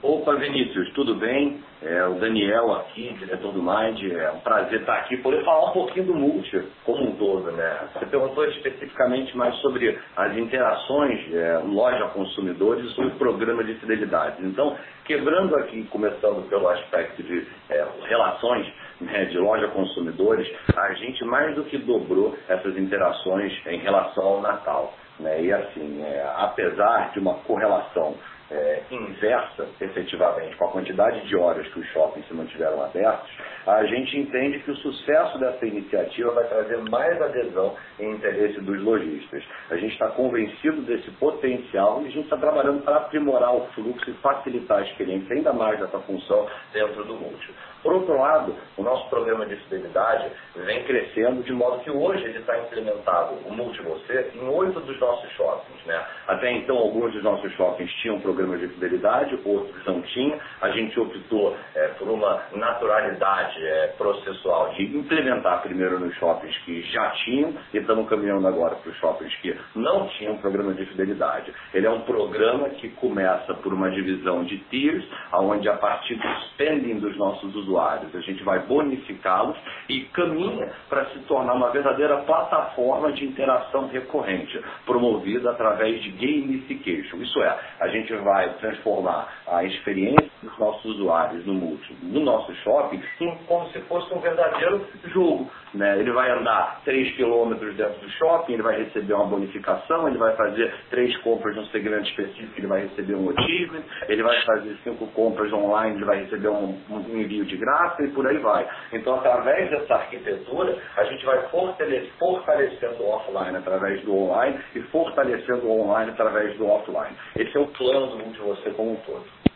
Opa, Vinícius, tudo bem? É, o Daniel aqui, diretor do Mind, é um prazer estar aqui, poder falar um pouquinho do Multi como um todo, né? Você perguntou especificamente mais sobre as interações é, loja-consumidores e o programa de fidelidade. Então, quebrando aqui, começando pelo aspecto de é, relações né, de loja-consumidores, a gente mais do que dobrou essas interações em relação ao Natal. Né? E assim, é, apesar de uma correlação é, inversa, efetivamente, com a quantidade de horas que os shoppings se mantiveram abertos, a gente entende que o sucesso dessa iniciativa vai trazer mais adesão e interesse dos lojistas. A gente está convencido desse potencial e a gente está trabalhando para aprimorar o fluxo e facilitar a experiência ainda mais dessa função dentro do Multi. Por outro lado, o nosso programa de fidelidade vem crescendo de modo que hoje ele está implementado, o Multi Você, em oito dos nossos shoppings. Né? Até então, alguns dos nossos shoppings tinham programas de fidelidade, outros não tinham. A gente optou é, por uma naturalidade é, processual de implementar primeiro nos shoppings que já tinham e estamos caminhando agora para os shoppings que não tinham programa de fidelidade. Ele é um programa que começa por uma divisão de tiers, onde a partir do spending dos nossos usuários, usuários, a gente vai bonificá-los e caminha para se tornar uma verdadeira plataforma de interação recorrente, promovida através de gamification. Isso é, a gente vai transformar a experiência dos nossos usuários no multi, no nosso shopping, como se fosse um verdadeiro jogo. Né? Ele vai andar 3 quilômetros dentro do shopping, ele vai receber uma bonificação, ele vai fazer três compras num segmento específico, ele vai receber um achievement, ele vai fazer cinco compras online, ele vai receber um, um envio de graça e por aí vai. Então, através dessa arquitetura, a gente vai fortalecendo o offline através do online e fortalecendo o online através do offline. Esse é o plano de você como um todo.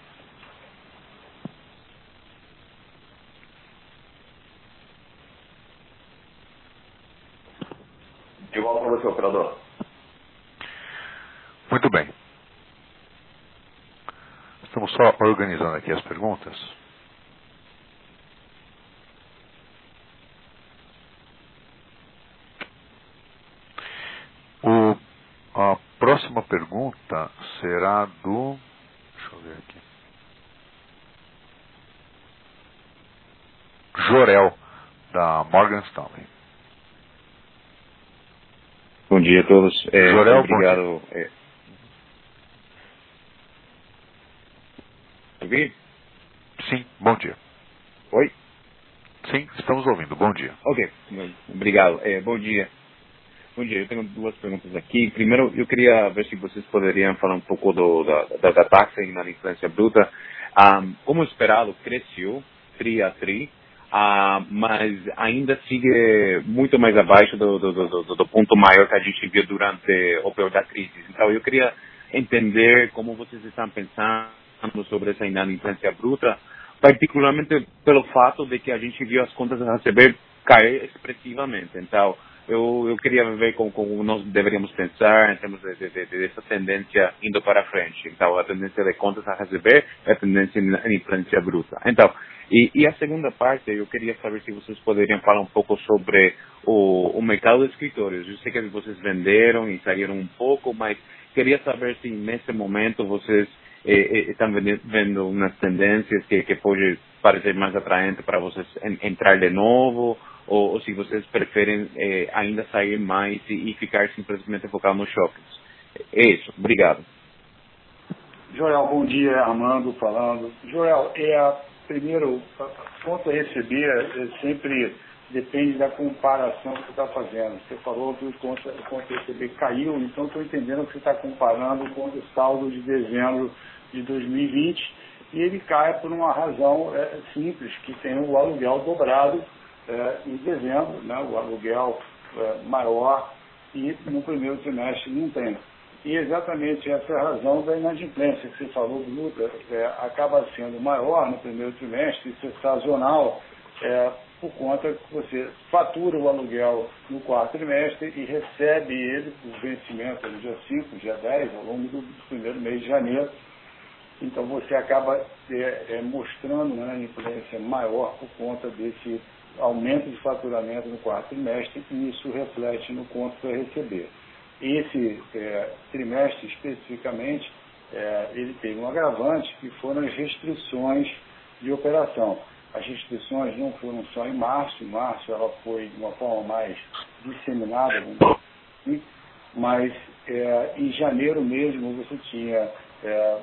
De volta para você, operador. Muito bem. Estamos só organizando aqui as perguntas. O, a próxima pergunta será do. Deixa eu ver aqui. Jorel, da Morgan Stanley. Bom dia a todos. É, Jorel, obrigado. É... Ouvir? Sim, bom dia. Oi? Sim, estamos ouvindo. Bom dia. Ok, obrigado. É, bom dia. Bom dia, eu tenho duas perguntas aqui. Primeiro, eu queria ver se vocês poderiam falar um pouco do, da, da, da taxa na influência bruta. Um, como esperado, cresceu tri a tri. Uh, mas ainda sigue muito mais abaixo do, do, do, do, ponto maior que a gente viu durante o período da crise. Então, eu queria entender como vocês estão pensando sobre essa inadimplência bruta, particularmente pelo fato de que a gente viu as contas a receber cair expressivamente. Então, eu, eu queria ver como, como nós deveríamos pensar em termos de, de, de, dessa tendência indo para frente. Então, a tendência de contas a receber é a tendência em influência bruta. Então, e, e, a segunda parte, eu queria saber se vocês poderiam falar um pouco sobre o, o mercado de escritórios. Eu sei que vocês venderam e saíram um pouco, mas queria saber se nesse momento vocês eh, eh, estão vendo umas tendências que, que pode parecer mais atraente para vocês entrar de novo ou, ou se vocês preferem é, ainda sair mais e, e, ficar simplesmente focado nos shoppings. É isso. Obrigado. Joel, bom dia. Armando falando. Joel, é, primeiro, a conta a receber é sempre depende da comparação que você está fazendo. Você falou que o conta, a receber caiu, então estou entendendo que você está comparando com o saldo de dezembro de 2020 e ele cai por uma razão é, simples, que tem o aluguel dobrado é, em dezembro, né, o aluguel é, maior, e no primeiro trimestre não tem. E exatamente essa é a razão da inadimplência que você falou, Luta, é, acaba sendo maior no primeiro trimestre, isso é sazonal, é, por conta que você fatura o aluguel no quarto trimestre e recebe ele por vencimento no dia 5, dia 10, ao longo do primeiro mês de janeiro. Então você acaba é, é, mostrando uma inadimplência maior por conta desse aumento de faturamento no quarto trimestre e isso reflete no conto a receber. Esse é, trimestre especificamente, é, ele teve um agravante que foram as restrições de operação. As restrições não foram só em março, em março ela foi de uma forma mais disseminada, assim, mas é, em janeiro mesmo você tinha é,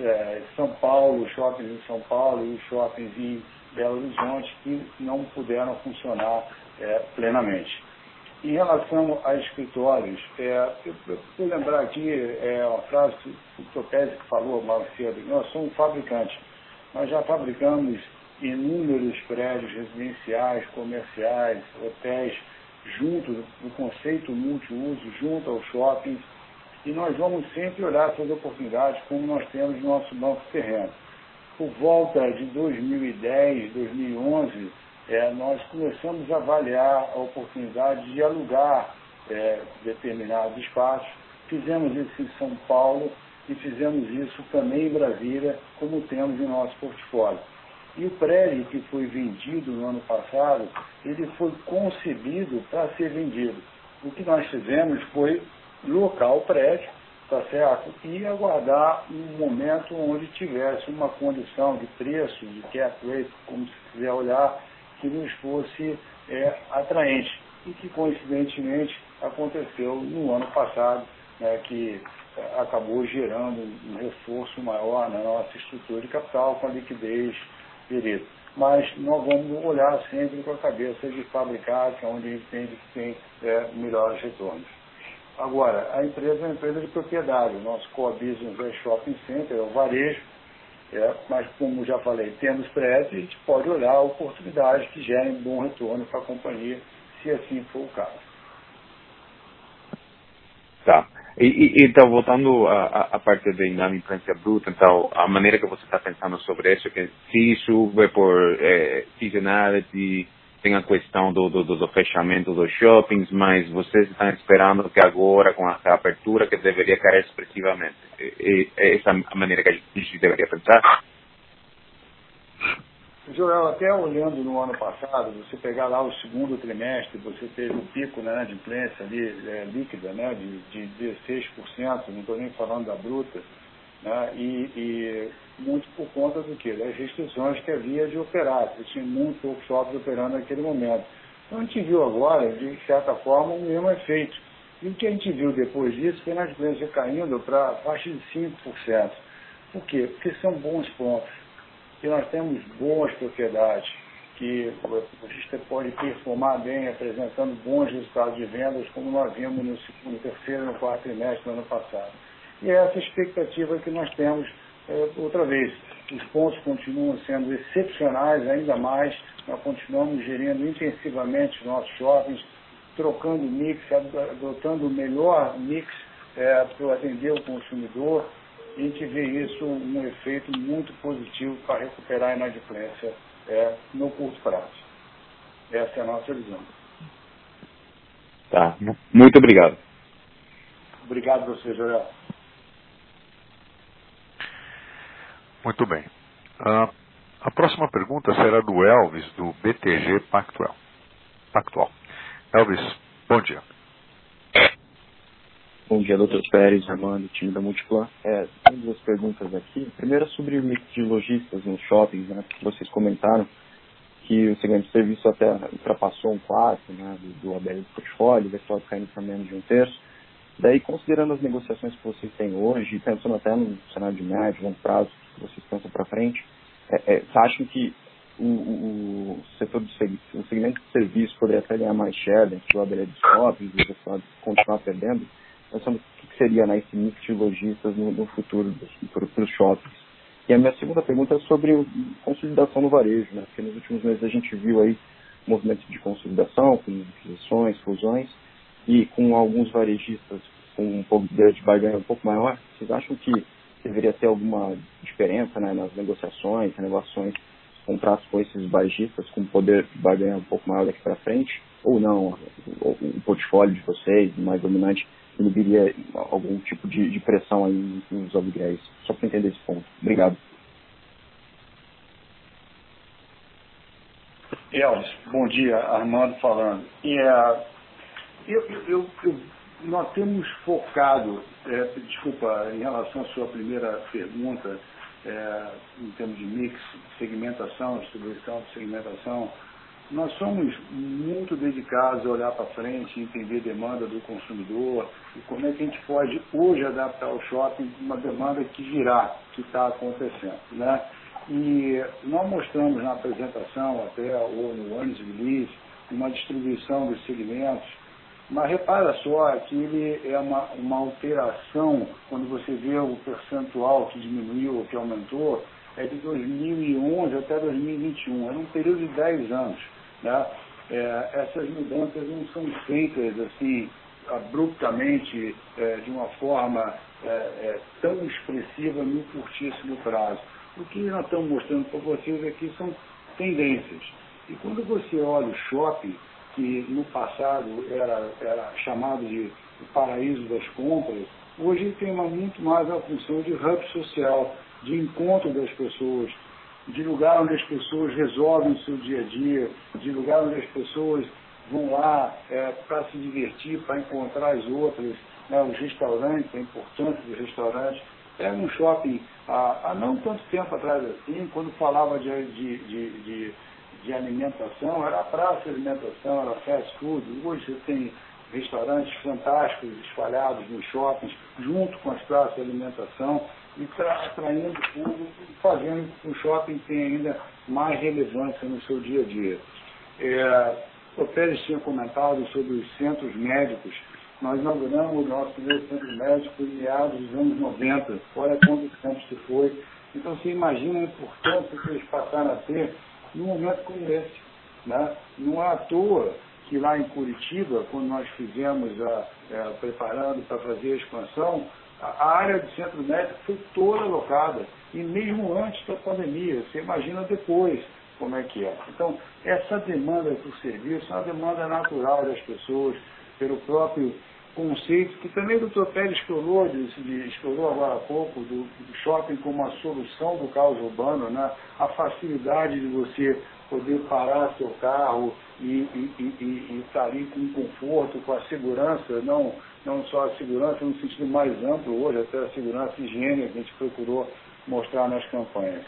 é, São Paulo, shoppings em São Paulo e shoppings em Belo Horizonte que não puderam funcionar é, plenamente. Em relação a escritórios, é, eu, vou lembrar aqui é, uma frase que o Topese falou mais cedo, nós somos fabricantes, nós já fabricamos inúmeros prédios residenciais, comerciais, hotéis, junto do conceito multiuso, junto aos shoppings, e nós vamos sempre olhar essas oportunidades como nós temos no nosso banco terreno. Por volta de 2010, 2011, é, nós começamos a avaliar a oportunidade de alugar é, determinados espaços. Fizemos isso em São Paulo e fizemos isso também em Brasília, como temos em nosso portfólio. E o prédio que foi vendido no ano passado, ele foi concebido para ser vendido. O que nós fizemos foi local o prédio, tá certo? E aguardar um momento onde tivesse uma condição de preço, de cap rate, como se quiser olhar, que nos fosse é, atraente. E que, coincidentemente, aconteceu no ano passado, né, que é, acabou gerando um reforço maior na nossa estrutura de capital com a liquidez direita. Mas nós vamos olhar sempre com a cabeça de fabricar, que é onde a gente entende que tem é, melhores retornos. Agora, a empresa é uma empresa de propriedade. O nosso core business é shopping center, é o varejo. É, mas, como já falei, temos e a gente pode olhar oportunidades que gerem bom retorno para a companhia, se assim for o caso. Tá. E, e, então, voltando à parte da inadimplência bruta, então, a maneira que você está pensando sobre isso, que se isso é por é, seasonality, tem a questão do, do, do, fechamento dos shoppings, mas vocês estão esperando que agora, com essa abertura, que deveria cair expressivamente. E, é essa a maneira que a gente deveria pensar? Joel, até olhando no ano passado, você pegar lá o segundo trimestre, você teve um pico né, de implência ali, é, líquida né, de, de 16%, não estou nem falando da bruta, né, e, e, muito por conta do quê? Das restrições que havia de operar. Você tinha muito poucos shoppings operando naquele momento. Então a gente viu agora, de certa forma, o mesmo efeito. E o que a gente viu depois disso foi na diferença caindo para faixa de 5%. Por quê? Porque são bons pontos. Que nós temos boas propriedades, que o lojista pode performar bem, apresentando bons resultados de vendas, como nós vimos no segundo, terceiro e no quarto trimestre do ano passado. E é essa expectativa que nós temos é, outra vez. os pontos continuam sendo excepcionais ainda mais, nós continuamos gerindo intensivamente os nossos shoppings, trocando mix, adotando o melhor mix é, para atender o consumidor. A gente vê isso um efeito muito positivo para recuperar a inadimplência é, no curto prazo. Essa é a nossa visão. Tá, muito obrigado. Obrigado você, Joel. Muito bem. Uh, a próxima pergunta será do Elvis, do BTG Pactual. Pactual. Elvis, bom dia. Bom dia, doutor Pérez, Armando, time da Multiplan. É, tem duas perguntas aqui. Primeira sobre o mix de lojistas nos shoppings, né, que vocês comentaram que o segmento de serviço até ultrapassou um quarto né, do, do ABL do portfólio, o está caindo para menos de um terço. Daí, considerando as negociações que vocês têm hoje, pensando até no cenário de médio, longo prazo, que vocês pensam para frente, é, é, acham que o, o, setor do o segmento de serviço poderia até ganhar mais share dentro do ABL dos shoppings o continuar perdendo? Pensando o que seria né, esse mix de lojistas no, no futuro para os shoppings. E a minha segunda pergunta é sobre consolidação no varejo, né? Porque nos últimos meses a gente viu aí movimentos de consolidação, com aquisições, fusões, e com alguns varejistas com um pouco de barganha um pouco maior, vocês acham que deveria ter alguma diferença né, nas negociações, renovações, contratos com esses varejistas com poder de um pouco maior daqui para frente? Ou não? O, portfólio de vocês, mais dominante, inibiria algum tipo de, de pressão aí nos aluguéis? Só para entender esse ponto. Obrigado. Elvis, bom dia, Armando falando. É, eu, eu, eu, nós temos focado, é, desculpa, em relação à sua primeira pergunta, é, em termos de mix, segmentação, distribuição, segmentação, nós somos muito dedicados a olhar para frente, entender a demanda do consumidor e como é que a gente pode hoje adaptar o shopping uma demanda que virá, que está acontecendo. Né? E nós mostramos na apresentação, até ou no Earnings Release, uma distribuição dos segmentos, mas repara só que ele é uma, uma alteração, quando você vê o percentual que diminuiu ou que aumentou, é de 2011 até 2021, era um período de 10 anos. Né? É, essas mudanças não são feitas assim abruptamente, é, de uma forma é, é tão expressiva no curtíssimo prazo. O que nós estamos mostrando para vocês aqui são tendências. E quando você olha o shopping, que no passado era, era chamado de paraíso das compras, hoje tem uma, muito mais a função de hub social, de encontro das pessoas, de lugar onde as pessoas resolvem o seu dia a dia, de lugar onde as pessoas vão lá é, para se divertir, para encontrar as outras, né, os restaurantes, a importância dos restaurantes. Era um shopping há, há, não tanto tempo atrás assim, quando falava de, de, de, de, de alimentação, era praça de alimentação, era fast food. Hoje você tem restaurantes fantásticos espalhados nos shoppings, junto com as praças de alimentação e atraindo público, fazendo com que o shopping tenha ainda mais relevância no seu dia a dia. É, o Pérez tinha comentado sobre os centros médicos. Nós inauguramos o nosso primeiro centro médico em meados dos anos 90. Olha quanto tempo se foi. Então você imagina a importância que eles passaram a ter num momento como esse. Né? Não é à toa que lá em Curitiba, quando nós fizemos, a, é, preparando para fazer a expansão, a área de centro médico foi toda alocada, e mesmo antes da pandemia, você imagina depois como é que é. Então, essa demanda por serviço é uma demanda natural das pessoas, pelo próprio conceito, que também o doutor Pérez explorou, explorou agora há pouco, do, shopping como uma solução do caos urbano, né? a facilidade de você poder parar seu carro e estar tá ali com conforto, com a segurança, não, não só a segurança no sentido mais amplo hoje, até a segurança higiene que a gente procurou mostrar nas campanhas.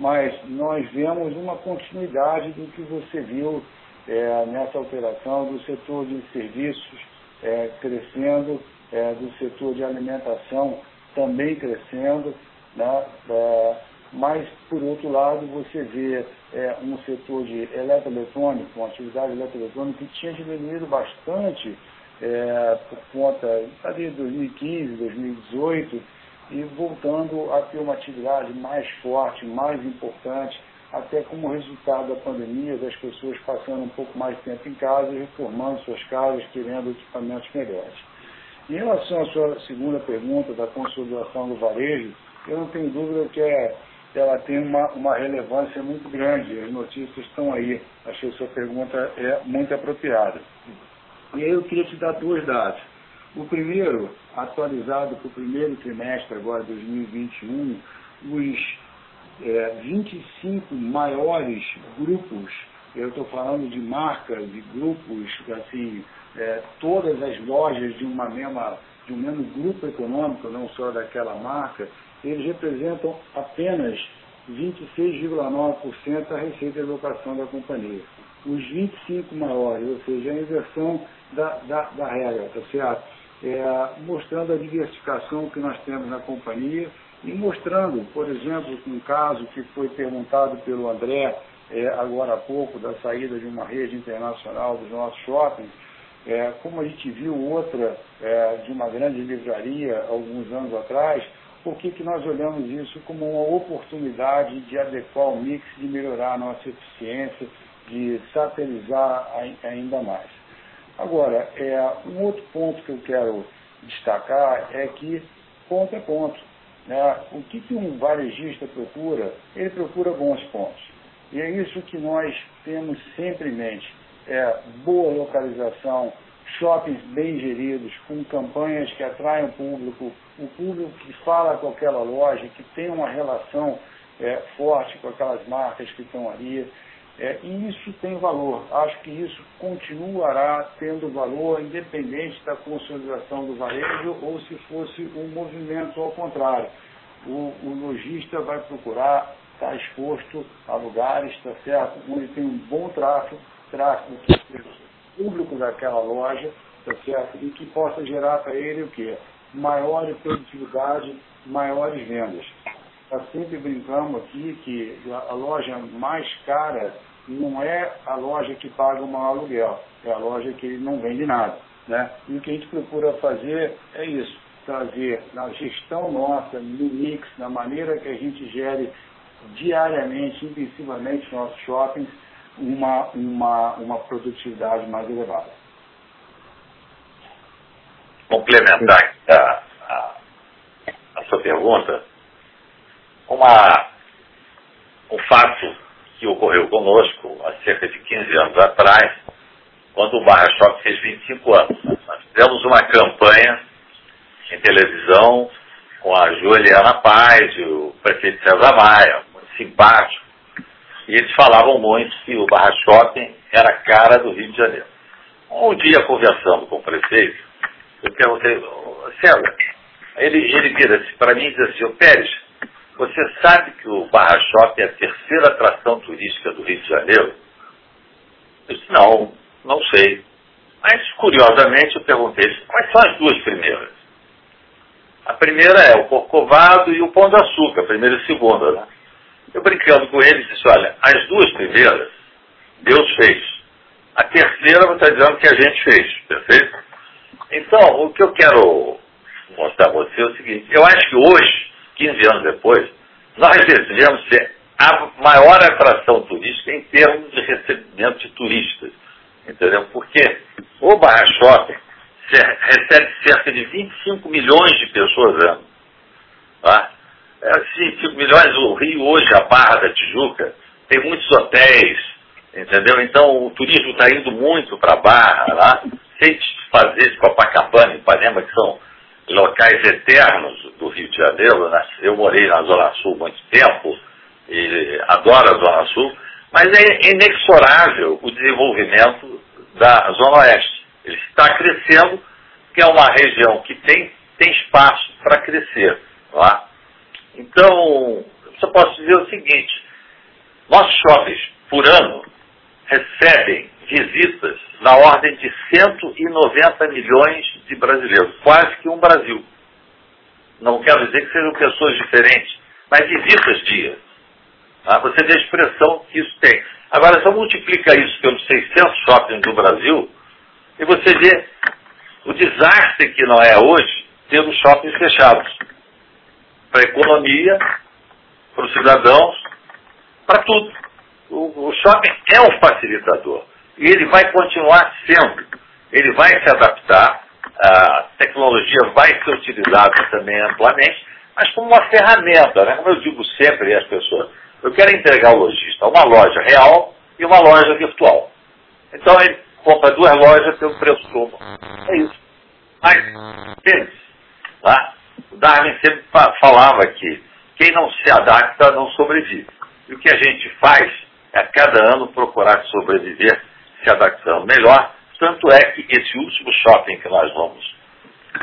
Mas nós vemos uma continuidade do que você viu é, nessa alteração do setor de serviços é, crescendo, é, do setor de alimentação também crescendo, né? É, mas, por outro lado, você vê é, um setor de eletroeletrônico, uma atividade eletroeletrônica que tinha diminuído bastante é, por conta de 2015, 2018, e voltando a ter uma atividade mais forte, mais importante, até como resultado da pandemia, das pessoas passando um pouco mais de tempo em casa reformando suas casas, querendo equipamentos melhores. Em relação à sua segunda pergunta da consolidação do varejo, eu não tenho dúvida que é, ela tem uma, uma relevância muito grande, as notícias estão aí. Achei que sua pergunta é muito apropriada. E aí eu queria te dar dois dados. O primeiro, atualizado para o primeiro trimestre agora, 2021, os é, 25 maiores grupos, eu estou falando de marcas e grupos, assim, é, todas as lojas de uma mesma, de um mesmo grupo econômico, não só daquela marca, eles representam apenas 26,9% da receita de locação da companhia. Os 25 maiores, ou seja, a inversão da, da, da regra, tá certo? É, mostrando a diversificação que nós temos na companhia e mostrando, por exemplo, um caso que foi perguntado pelo André é, agora há pouco, da saída de uma rede internacional dos nossos shoppings, é, como a gente viu outra é, de uma grande livraria alguns anos atrás, por que, que nós olhamos isso como uma oportunidade de adequar o mix, de melhorar a nossa eficiência, de satelizar ainda mais. Agora, é, um outro ponto que eu quero destacar é que ponto é ponto. Né? O que, que um varejista procura? Ele procura bons pontos. E é isso que nós temos sempre em mente. É boa localização, shoppings bem geridos, com campanhas que atraem o público, o público que fala com aquela loja, que tem uma relação é, forte com aquelas marcas que estão ali. É, e isso tem valor. Acho que isso continuará tendo valor, independente da consolidação do varejo ou se fosse um movimento ao contrário. O, o lojista vai procurar estar exposto a lugares, está certo, onde tem um bom tráfego, tráfego público daquela loja, está certo, e que possa gerar para ele o quê? Maior produtividade, maiores vendas. Nós sempre brincamos aqui que a loja mais cara não é a loja que paga o maior aluguel, é a loja que não vende nada. Né? E o que a gente procura fazer é isso, trazer na gestão nossa, no mix, na maneira que a gente gere diariamente, intensivamente nossos shoppings, uma, uma, uma produtividade mais elevada. Complementar a, a, a sua pergunta, uma, um fato que ocorreu conosco há cerca de 15 anos atrás, quando o Barra Shop fez 25 anos. Nós fizemos uma campanha em televisão com a Juliana Paz e o prefeito César Maia, muito simpático. E eles falavam muito que o Barra Shopping era a cara do Rio de Janeiro. Um dia, conversando com o prefeito, eu perguntei, César, ele, ele vira-se para mim e diz assim, Pérez, você sabe que o Barra Shopping é a terceira atração turística do Rio de Janeiro? Eu disse, não, não sei. Mas, curiosamente, eu perguntei, quais são as duas primeiras? A primeira é o Corcovado e o Pão de Açúcar, primeira e segunda, né? Eu brincando com ele, disse, olha, as duas primeiras, Deus fez. A terceira você está dizendo que a gente fez, perfeito? Então, o que eu quero mostrar a você é o seguinte, eu acho que hoje, 15 anos depois, nós devemos ser a maior atração turística em termos de recebimento de turistas. Entendeu? Porque o Barra Shopping recebe cerca de 25 milhões de pessoas ano. Tá? É, 5 milhões, o Rio hoje, a Barra da Tijuca, tem muitos hotéis, entendeu? Então o turismo está indo muito para a Barra, lá, sem fazer de Copacabana e Ipanema, que são locais eternos do Rio de Janeiro. Né? Eu morei na Zona Sul muito tempo, e adoro a Zona Sul, mas é inexorável o desenvolvimento da Zona Oeste. Ele está crescendo, que é uma região que tem, tem espaço para crescer. Tá? Então, só posso dizer o seguinte, nossos shoppings, por ano, recebem visitas na ordem de 190 milhões de brasileiros, quase que um Brasil. Não quero dizer que sejam pessoas diferentes, mas visitas dia. Ah, você vê a expressão que isso tem. Agora, só multiplica isso pelos 600 shoppings do Brasil e você vê o desastre que não é hoje ter os shoppings fechados. para a economia, para os cidadãos, para tudo. O, o shopping é um facilitador. E ele vai continuar sendo. Ele vai se adaptar, a tecnologia vai ser utilizada também amplamente, mas como uma ferramenta, né? como eu digo sempre às pessoas, eu quero entregar ao lojista uma loja real e uma loja virtual. Então ele compra duas lojas pelo preço comum. É isso. Mas, eles, tá? o Darwin sempre falava que quem não se adapta não sobrevive. E o que a gente faz é a cada ano procurar sobreviver se adaptando melhor. Tanto é que esse último shopping que nós vamos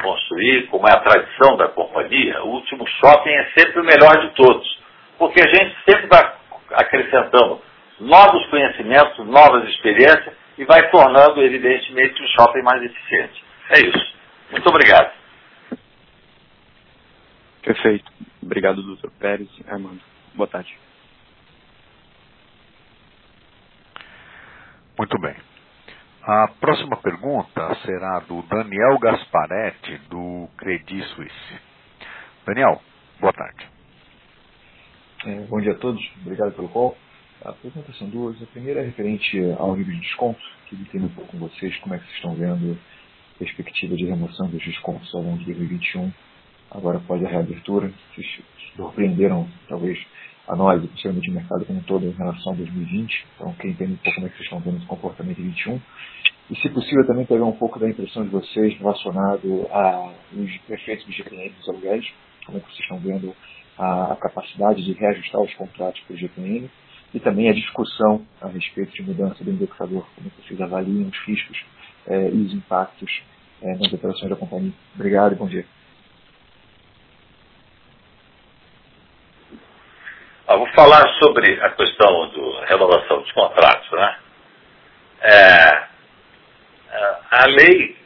construir, como é a tradição da companhia, o último shopping é sempre o melhor de todos. Porque a gente sempre vai acrescentando novos conhecimentos, novas experiências e vai tornando, evidentemente, o shopping mais eficiente. É isso. Muito obrigado. Perfeito. Obrigado, doutor Pérez. Armando. Boa tarde. Muito bem. A próxima pergunta será do Daniel Gasparetti, do Credit Suisse. Daniel, boa tarde. É, bom dia a todos, obrigado pelo call. A pergunta são duas. A primeira é referente ao nível de desconto. Queria entender um pouco com vocês como é que vocês estão vendo a perspectiva de remoção dos descontos ao longo de 2021, agora após a reabertura. Vocês surpreenderam, talvez, a nós e possivelmente o mercado como um todo em relação a 2020. Então, queria entender um pouco como é que vocês estão vendo esse comportamento em 2021. E, se possível, também pegar um pouco da impressão de vocês relacionado aos efeitos do GPM dos aluguéis, como é que vocês estão vendo a, a capacidade de reajustar os contratos para o GPM e também a discussão a respeito de mudança do indexador, como vocês avaliam os riscos eh, e os impactos eh, nas operações da companhia. Obrigado e bom dia. Eu vou falar sobre a questão da renovação dos contratos. Né? É, a lei,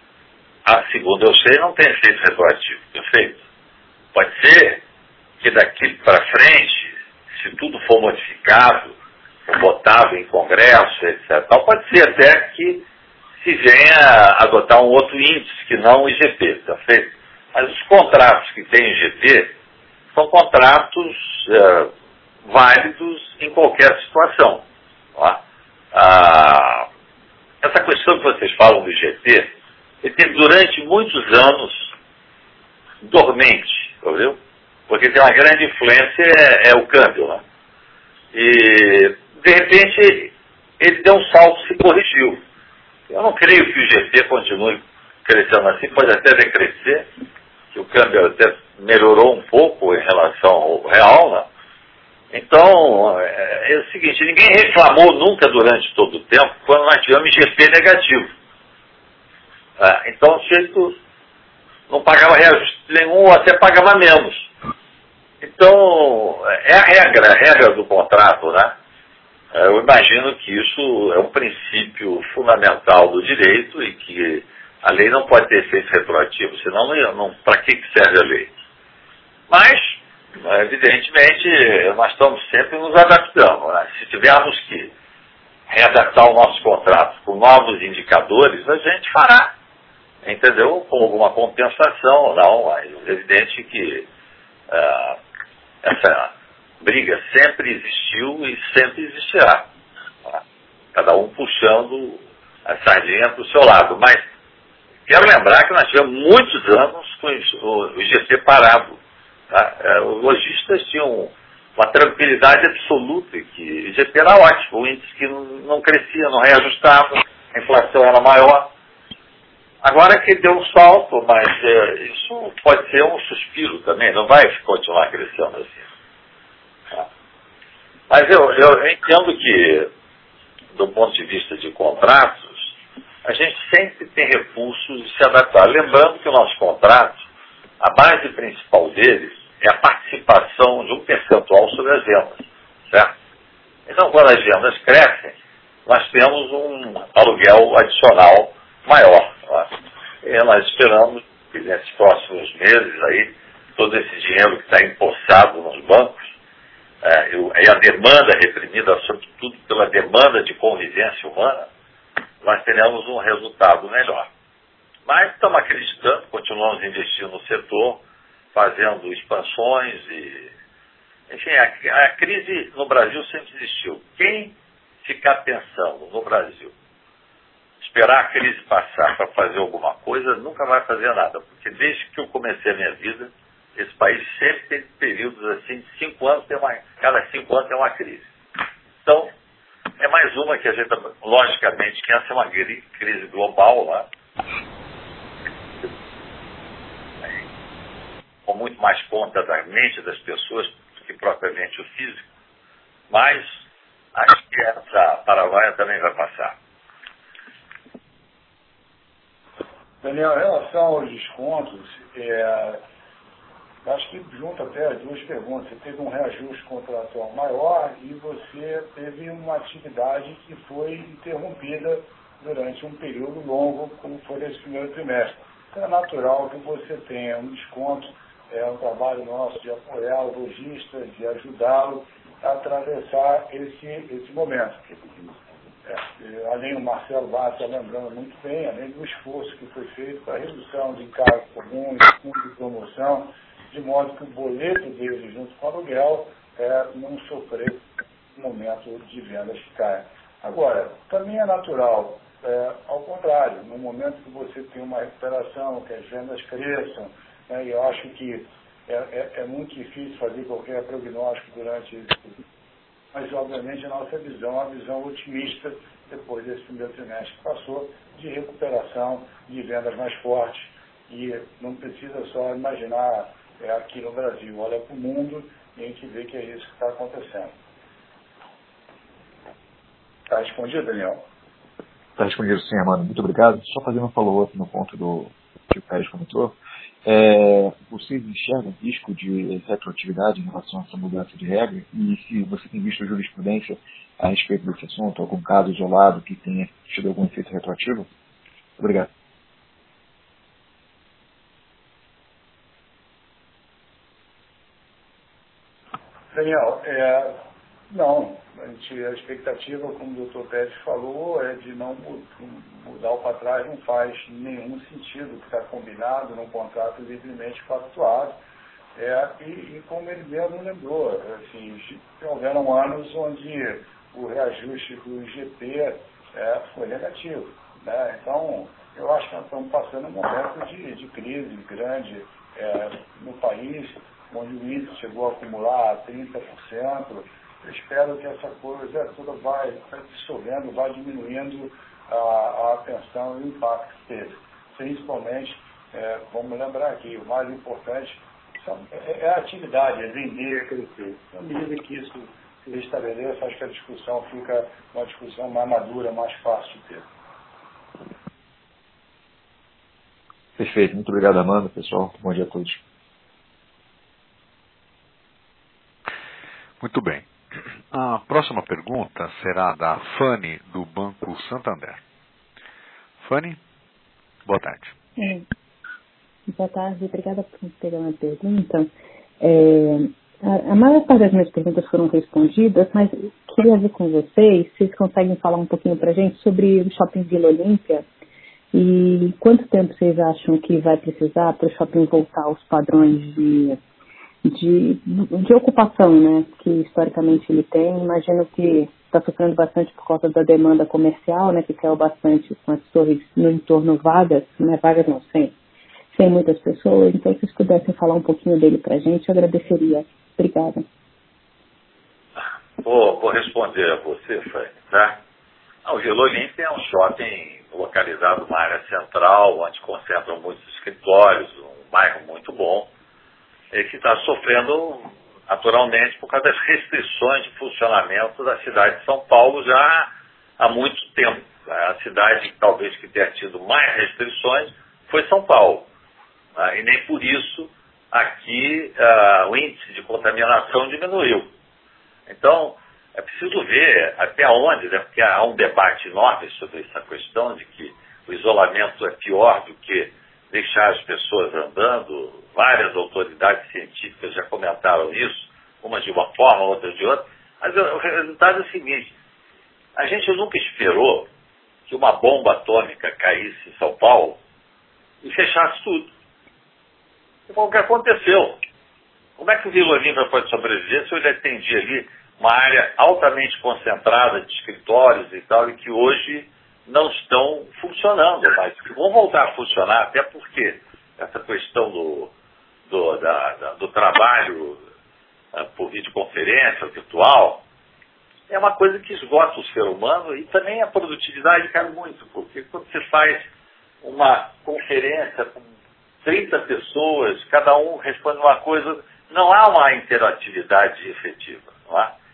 a segundo eu sei, não tem efeito retroativo, perfeito? Pode ser que daqui para frente, se tudo for modificado, votado em Congresso, etc., pode ser até que se venha adotar um outro índice que não o IGP, tá feito? Mas os contratos que tem IGP são contratos uh, válidos em qualquer situação. Tá? Ah, essa questão que vocês falam do IGP, ele teve durante muitos anos dormente, entendeu? Porque tem uma grande influência é, é o câmbio. Né? E, de repente, ele deu um salto, se corrigiu. Eu não creio que o IGP continue crescendo assim, pode até decrescer, que o câmbio até melhorou um pouco em relação ao real, né? Então, é, é, o seguinte, ninguém reclamou nunca durante todo o tempo quando nós tivemos IGP negativo. É, então, o sujeito não pagava reajuste nenhum, ou até pagava menos. Então, é a regra, a regra do contrato, né? É, eu imagino que isso é um princípio fundamental do direito e que a lei não pode ter efeito retroativo, senão não, não para que serve a lei? Mas, evidentemente, nós estamos sempre nos adaptando. Né? Se tivermos que readaptar o nosso contrato com novos indicadores, a gente fará, entendeu? Com alguma compensação, não, mas é evidente que uh, essa briga sempre existiu e sempre existirá. Tá? Cada um puxando a sardinha para o seu lado. Mas quero lembrar que nós tivemos muitos anos com o IGC parado. Tá? É, os lojistas tinham uma tranquilidade absoluta que o era ótimo, o índice que não crescia, não reajustava, a inflação era maior. Agora que deu um salto, mas é, isso pode ser um suspiro também, não vai continuar crescendo assim. Mas eu, eu entendo que, do ponto de vista de contratos, a gente sempre tem recursos de se adaptar. Lembrando que o nosso contrato, a base principal deles é a participação de um percentual sobre as vendas, certo? Então, quando as vendas crescem, nós temos um aluguel adicional maior. E nós esperamos que nesses próximos meses aí, todo esse dinheiro que está empossado nos bancos, é, eu, a demanda reprimida, sobretudo pela demanda de convivência humana, nós teremos um resultado melhor. Mas estamos acreditando, continuamos investindo no setor, fazendo expansões e. Enfim, a, a crise no Brasil sempre existiu. Quem ficar pensando no Brasil, esperar a crise passar para fazer alguma coisa, nunca vai fazer nada. Porque desde que eu comecei a minha vida, esse país sempre tem períodos assim, de cinco anos, tem uma, cada cinco anos tem uma crise. Então, é mais uma que a gente, logicamente, que essa é uma crise global, né? Muito mais conta da mente das pessoas do que propriamente o físico, mas acho que essa paranoia também vai passar. Daniel, em relação aos descontos, é, acho que junto até as duas perguntas, você teve um reajuste contratual maior e você teve uma atividade que foi interrompida durante um período longo, como foi nesse primeiro trimestre. Então é natural que você tenha um desconto, é um trabalho nosso de apoiar o lojista, de ajudá-lo a atravessar esse, esse momento. É, além o Marcelo Bassa lembrando muito bem, além do esforço que foi feito para a redução de encargos comuns, fundo de promoção, de modo que o boleto dele junto com o aluguel é, não sofrer momento de vendas que. Agora, também é natural, é, ao contrário, no momento que você tem uma recuperação, que as vendas cresçam, né, e eu acho que é, é, é, muito difícil fazer qualquer prognóstico durante esse mas obviamente a nossa visão é uma visão otimista depois desse primeiro trimestre que passou, de recuperação, de vendas mais fortes, e não precisa só imaginar é aqui no Brasil. Olha para o mundo e a gente vê que é isso que está acontecendo. Está respondido, Daniel? Está respondido sim, Amanda. Muito obrigado. Só fazendo um follow-up no ponto do que o Pérez comentou. É, vocês enxergam risco de retroatividade em relação a essa mudança de regra? E se você tem visto jurisprudência a respeito desse assunto, algum caso isolado que tenha tido algum efeito retroativo? Obrigado. Daniel, é, não, a, gente, a expectativa, como o doutor Pérez falou, é de não mudar o para trás, não faz nenhum sentido, que está combinado num contrato livremente pactuado. É, e, e, como ele mesmo lembrou, assim, houveram anos onde o reajuste do IGP é, foi negativo. Né? Então, eu acho que nós estamos passando um momento de, de crise grande é, no país onde o índice chegou a acumular 30%. Eu espero que essa coisa toda vai, vai dissolvendo, vai diminuindo a, a atenção e o impacto que teve. Principalmente, é, vamos lembrar aqui, o mais importante é, é a atividade, é vender, é crescer. À medida que isso se estabeleça, acho que a discussão fica uma discussão mais madura, mais fácil de ter. Perfeito, muito obrigado, Amanda, pessoal. Bom dia a todos. Muito bem. A próxima pergunta será da Fanny, do Banco Santander. Fanny, boa tarde. É. Boa tarde, obrigada por pegar uma pergunta. É, a, a, maior parte das minhas perguntas foram respondidas, mas queria ver com vocês se vocês conseguem falar um pouquinho para gente sobre o Shopping Vila Olímpia e quanto tempo vocês acham que vai precisar para o shopping voltar aos padrões de de, de ocupação, né, que historicamente ele tem. Imagino que está sofrendo bastante por causa da demanda comercial, né, que caiu bastante com as torres no entorno vagas, né, vagas não, sem, sem muitas pessoas. Então, se vocês pudessem falar um pouquinho dele para a gente, eu agradeceria. Obrigada. Vou, vou responder a você, Fred, tá? O Vila Olímpia é um shopping localizado numa área central, onde concentram muitos escritórios, um bairro muito bom que está sofrendo naturalmente por causa das restrições de funcionamento da cidade de São Paulo já há muito tempo. A cidade talvez que tenha tido mais restrições foi São Paulo. Né? E nem por isso aqui uh, o índice de contaminação diminuiu. Então, é preciso ver até onde, né? porque há um debate enorme sobre essa questão de que o isolamento é pior do que deixar as pessoas andando. Várias autoridades científicas já comentaram isso, umas de uma forma, outras de outra. Mas o resultado é o seguinte: a gente nunca esperou que uma bomba atômica caísse em São Paulo e fechasse tudo. o que aconteceu. Como é que o Vila Olímpia pode sobreviver se ele atendia ali uma área altamente concentrada de escritórios e tal, e que hoje não estão funcionando mas Vão voltar a funcionar, até porque essa questão do, do, da, da, do trabalho uh, por videoconferência virtual é uma coisa que esgota o ser humano e também a produtividade cai muito, porque quando você faz uma conferência com 30 pessoas, cada um responde uma coisa, não há uma interatividade efetiva.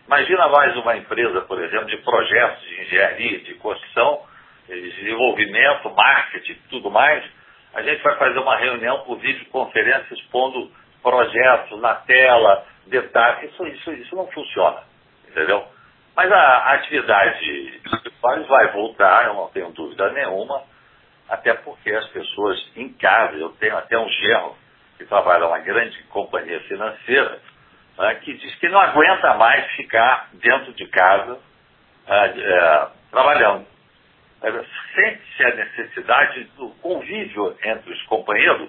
Imagina mais uma empresa, por exemplo, de projetos de engenharia, de construção, desenvolvimento, marketing tudo mais. A gente vai fazer uma reunião por videoconferência expondo projetos na tela, detalhes. Isso, isso, isso não funciona, entendeu? Mas a, atividade vai voltar, eu não tenho dúvida nenhuma, até porque as pessoas em casa, eu tenho até um gerro que trabalha numa grande companhia financeira, né, que diz que não aguenta mais ficar dentro de casa é, é, trabalhando. Sente-se a necessidade do convívio entre os companheiros,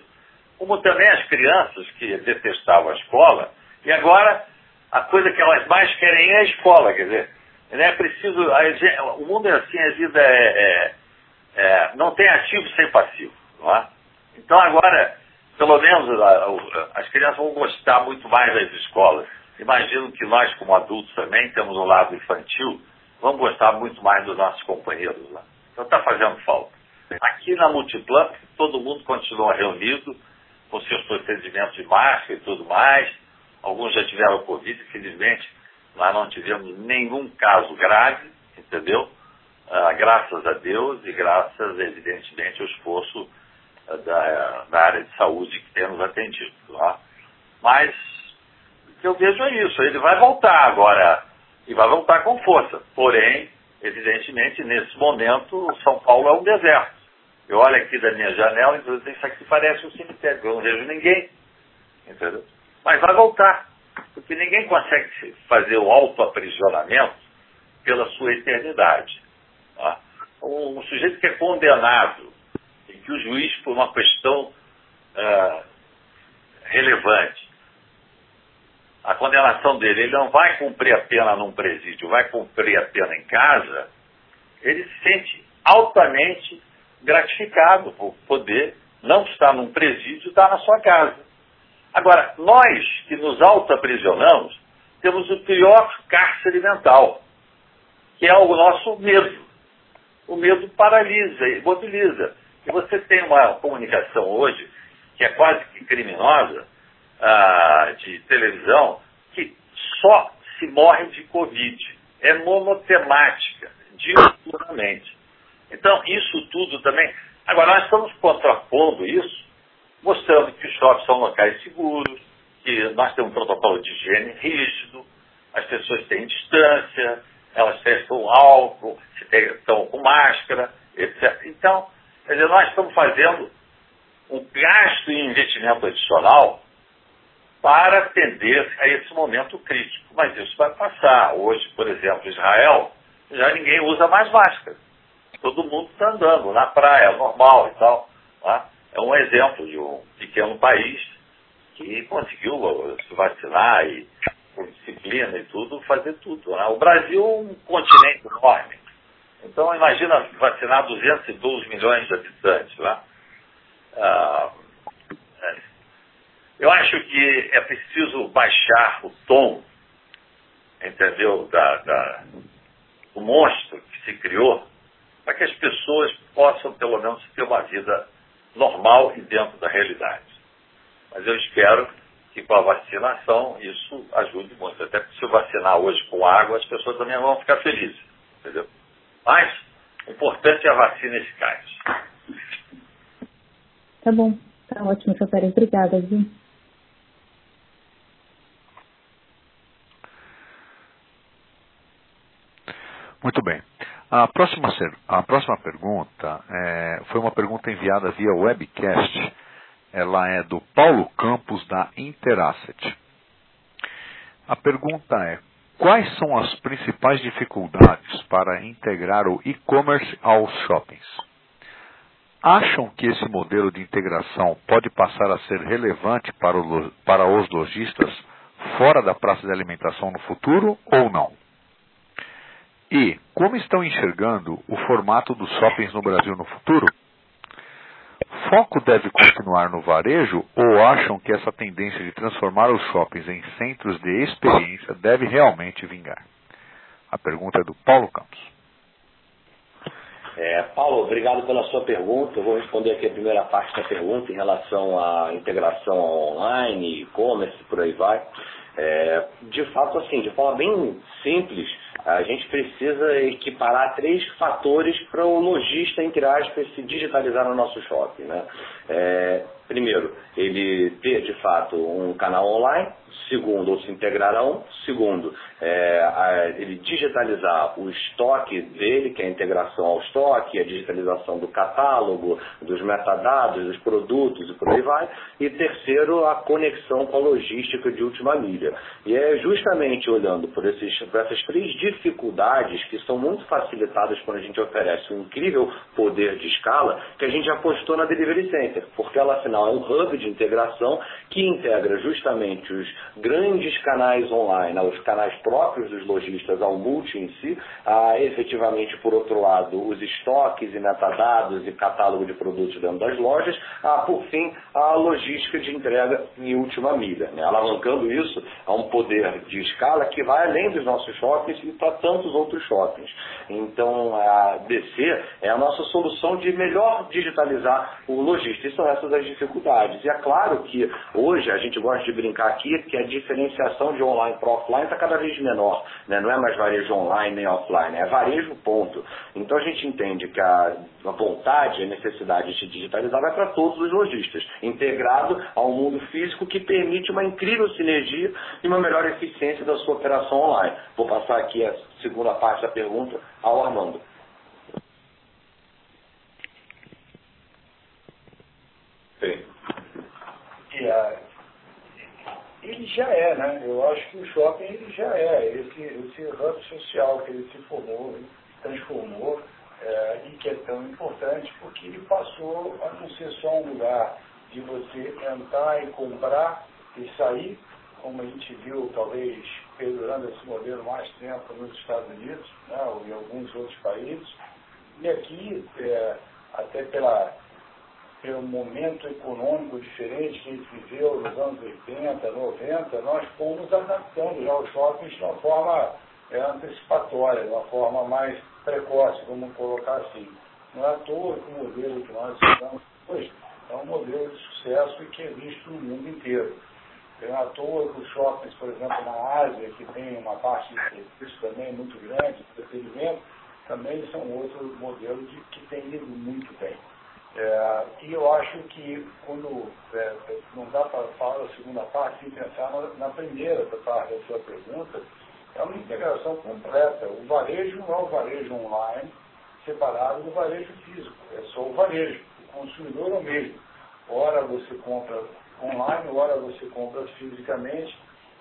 como também as crianças que detestavam a escola, e agora a coisa que elas mais querem é a escola, quer dizer, é preciso. O mundo é assim, a vida é, é, é, não tem ativo sem passivo. Não é? Então agora pelo menos as crianças vão gostar muito mais das escolas. Imagino que nós, como adultos também, temos um lado infantil, vamos gostar muito mais dos nossos companheiros lá. Então está fazendo falta. Aqui na Multiplan, todo mundo continua reunido, com seus procedimentos de máscara e tudo mais. Alguns já tiveram Covid, infelizmente, nós não tivemos nenhum caso grave, entendeu? Ah, graças a Deus e graças, evidentemente, ao esforço da, da área de saúde que temos atendido. Tá? Mas o que eu vejo é isso, ele vai voltar agora, e vai voltar com força. Porém, evidentemente, nesse momento, São Paulo é um deserto. Eu olho aqui da minha janela e digo, isso aqui parece um cemitério, eu não vejo ninguém. Entendeu? Mas vai voltar. Porque ninguém consegue fazer o autoaprisionamento pela sua eternidade. Tá? Um, sujeito que é condenado em que o juiz, por uma questão uh, relevante, a condenação dele, ele não vai cumprir a pena num presídio, vai cumprir a pena em casa, ele se sente altamente gratificado por poder não estar num presídio, estar na sua casa. Agora, nós que nos auto-aprisionamos, temos o pior cárcere mental, que é o nosso medo. O medo paralisa, imobiliza. E você tem uma comunicação hoje que é quase que criminosa, ah, de televisão, que só se morre de Covid. É monotemática, diuturnamente. Então, isso tudo também. Agora, nós estamos contrapondo isso, mostrando que os shoppings são locais seguros, que nós temos um protocolo de higiene rígido, as pessoas têm distância, elas testam álcool, estão com máscara, etc. Então, Quer dizer, nós estamos fazendo um gasto em investimento adicional para atender a esse momento crítico. Mas isso vai passar. Hoje, por exemplo, Israel, já ninguém usa mais máscara. Todo mundo está andando na praia, normal e tal. Tá? É um exemplo de um pequeno país que conseguiu se vacinar e, com disciplina e tudo, fazer tudo. Né? O Brasil é um continente enorme. Então, imagina vacinar 212 milhões de habitantes lá. Ah, é. Eu acho que é preciso baixar o tom, entendeu, da, da, do monstro que se criou, para que as pessoas possam, pelo menos, ter uma vida normal e dentro da realidade. Mas eu espero que com a vacinação isso ajude muito. Até porque se eu vacinar hoje com água, as pessoas também vão ficar felizes. Entendeu? Mas o importante é a vacina eficaz. Tá bom. Tá ótimo, seu Pérez. Obrigada, viu? Muito bem. A próxima, a próxima pergunta é, foi uma pergunta enviada via webcast. Ela é do Paulo Campos, da Interasset. A pergunta é: Quais são as principais dificuldades para integrar o e-commerce aos shoppings? acham que esse modelo de integração pode passar a ser relevante para, o, para os lojistas fora da praça de alimentação no futuro ou não? E como estão enxergando o formato dos shoppings no Brasil no futuro? Foco deve continuar no varejo ou acham que essa tendência de transformar os shoppings em centros de experiência deve realmente vingar? A pergunta é do Paulo Campos. É, Paulo, obrigado pela sua pergunta. Eu vou responder aqui a primeira parte da pergunta em relação à integração online, e-commerce, por aí vai. É, de fato, assim, de forma bem simples, a gente precisa equiparar três fatores para o lojista, entre aspas, se digitalizar no nosso shopping. Né? É, primeiro, ele ter de fato um canal online, segundo, ou se integrar a um, segundo, é, a, ele digitalizar o estoque dele, que é a integração ao estoque, a digitalização do catálogo, dos metadados, dos produtos e por aí vai, e terceiro, a conexão com a logística de última milha. E é justamente olhando por, esses, por essas três dificuldades que são muito facilitadas quando a gente oferece um incrível poder de escala, que a gente apostou na Delivery Center, porque ela afinal é um hub de integração que integra justamente os grandes canais online, aos canais próprios dos lojistas, ao multi em si, a, efetivamente, por outro lado, os estoques e metadados e catálogo de produtos dentro das lojas, a, por fim, a logística de entrega em última milha, né? alavancando isso a um poder de escala que vai além dos nossos shoppings e para tantos outros shoppings. Então, a DC é a nossa solução de melhor digitalizar o logista. E são essas as dificuldades. E é claro que hoje a gente gosta de brincar aqui que a diferenciação de online para offline está cada vez menor. Né? Não é mais varejo online nem offline, é varejo ponto. Então a gente entende que a, vontade, a necessidade de se digitalizar vai para todos os lojistas, integrado ao mundo físico que permite uma incrível sinergia e uma melhor eficiência da sua operação online. Vou passar aqui a segunda parte da pergunta ao Armando. Sim. E, ele já é, né? Eu acho que o shopping ele já é, esse, esse hub social que ele se formou, ele transformou, é, e que é tão importante porque ele passou a não ser só um lugar de você entrar e comprar e sair, como a gente viu talvez perdurando esse modelo mais tempo nos Estados Unidos, né, ou em alguns outros países, e aqui, é, até pela pelo momento econômico diferente que a gente viveu nos anos 80, 90, nós fomos adaptando já os shoppings de uma forma é, antecipatória, de uma forma mais precoce, vamos colocar assim. Não é à toa que o modelo que nós usamos hoje é um modelo de sucesso e que é visto no mundo inteiro. Não é à toa que os shoppings, por exemplo, na Ásia, que tem uma parte de serviço também muito grande, de entretenimento, também são outros modelos de, que têm ido muito bem. É, e eu acho que quando é, não dá para falar da segunda parte sem pensar na, na primeira parte da sua pergunta, é uma integração completa. O varejo não é o varejo online separado do varejo físico, é só o varejo. O consumidor é o mesmo. Ora você compra online, ora você compra fisicamente,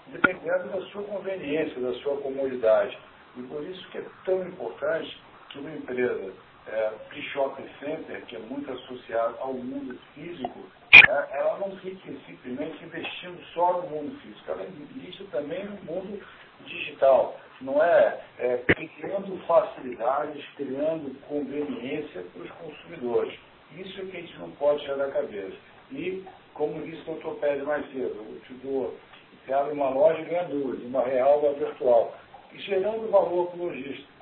dependendo da sua conveniência, da sua comodidade. E por isso que é tão importante que uma empresa é, shopping center, que é muito associado ao mundo físico, é, ela não fique simplesmente investindo só no mundo físico, ela investe também no mundo digital. Não é, é criando facilidades, criando conveniência para os consumidores. Isso é que a gente não pode tirar da cabeça. E, como disse o doutor Pérez mais cedo, o Tudor, você abre uma loja e ganha duas, uma real e uma virtual, e gerando valor para o lojista.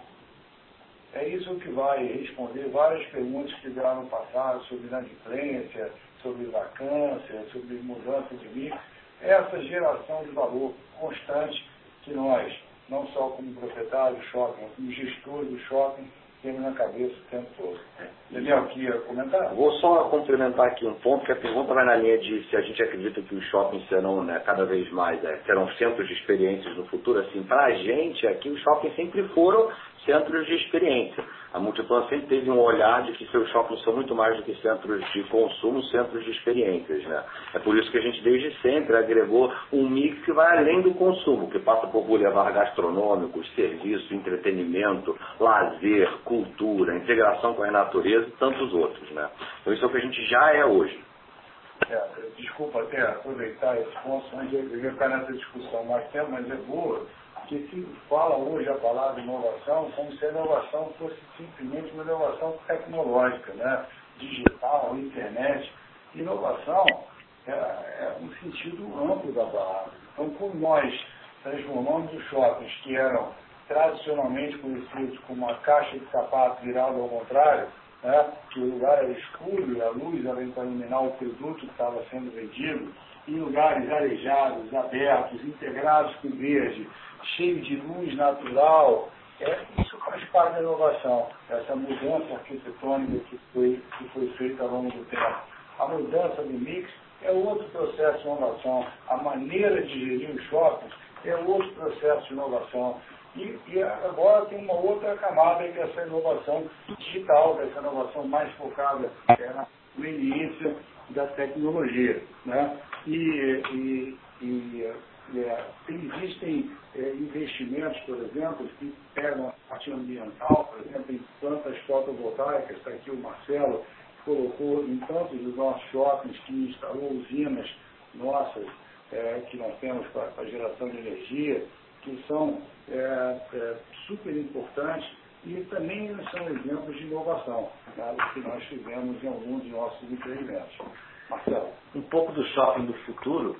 É isso que vai responder várias perguntas que vieram no passado sobre inadimplência, sobre vacância, sobre mudança de mix. Essa geração de valor constante que nós, não só como proprietário do shopping, como gestor do shopping, na cabeça o tempo todo. Daniel, queria comentar? Vou só complementar aqui um ponto, que a pergunta vai na linha de se a gente acredita que os shoppings serão né, cada vez mais, é, serão centros de experiências no futuro. Assim, para a gente aqui, os shoppings sempre foram centros de experiência. A Multiplan sempre teve um olhar de que seus shoppings são muito mais do que centros de consumo, centros de experiências. Né? É por isso que a gente desde sempre agregou um mix que vai além do consumo, que passa por boulevard gastronômicos, serviço, entretenimento, lazer, cultura, integração com a natureza e tantos outros. Né? Então isso é o que a gente já é hoje. É, desculpa até aproveitar esse ponto, antes de eu ficar nessa discussão mais tempo, mas é boa, que se fala hoje a palavra inovação como se a inovação fosse simplesmente uma inovação tecnológica, né? digital, internet. Inovação é, é um sentido amplo da palavra. Então, como nós transformamos os shoppings que eram tradicionalmente conhecidos como uma caixa de sapato virada ao contrário, né, que o lugar era escuro e a luz era para iluminar o produto que estava sendo vendido, em lugares arejados, abertos, integrados com verde, cheio de luz natural. É, isso faz parte da inovação, essa mudança arquitetônica que foi, que foi feita ao longo do tempo. A mudança do mix é outro processo de inovação. A maneira de gerir os shoppings é outro processo de inovação. E, e, agora tem uma outra camada que é essa inovação digital, essa inovação mais focada é, na conveniência da tecnologia. Né? E, e, e é, existem é, investimentos, por exemplo, que pegam a parte ambiental, por exemplo, em plantas fotovoltaicas, está aqui o Marcelo, colocou em tantos dos nossos shoppings que instalou usinas nossas, é, que nós temos para a geração de energia, que são é, é, super importantes e também são exemplos de inovação, né, que nós fizemos em alguns de nossos empreendimentos. Marcelo. Um pouco do shopping do futuro,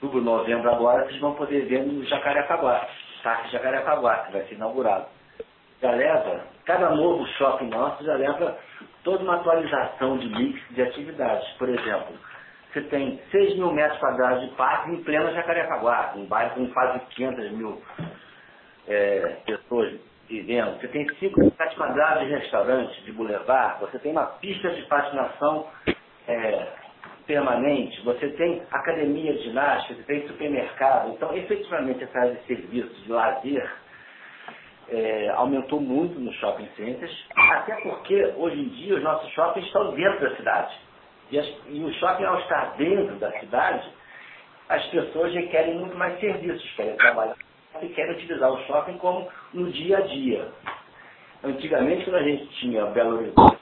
outubro, novembro agora, vocês vão poder ver no Jacarepaguá, Parque Jacarepaguá, que vai ser inaugurado. Já leva, cada novo shopping nosso já leva toda uma atualização de mix de atividades. Por exemplo, você tem 6 mil metros quadrados de parque em pleno Jacarepaguá, um bairro com quase 500 mil é, pessoas vivendo. Você tem 5 metros quadrados de restaurante, de boulevard, você tem uma pista de patinação é, permanente, você tem academia de ginástica, você tem supermercado. Então, efetivamente, essa área de serviços, de lazer, é, aumentou muito nos shopping centers, até porque, hoje em dia, os nossos shoppings estão dentro da cidade. E, as, e o shopping, ao estar dentro da cidade, as pessoas requerem muito mais serviços, querem trabalhar e querem utilizar o shopping como no dia a dia. Antigamente, quando a gente tinha Belo Horizonte,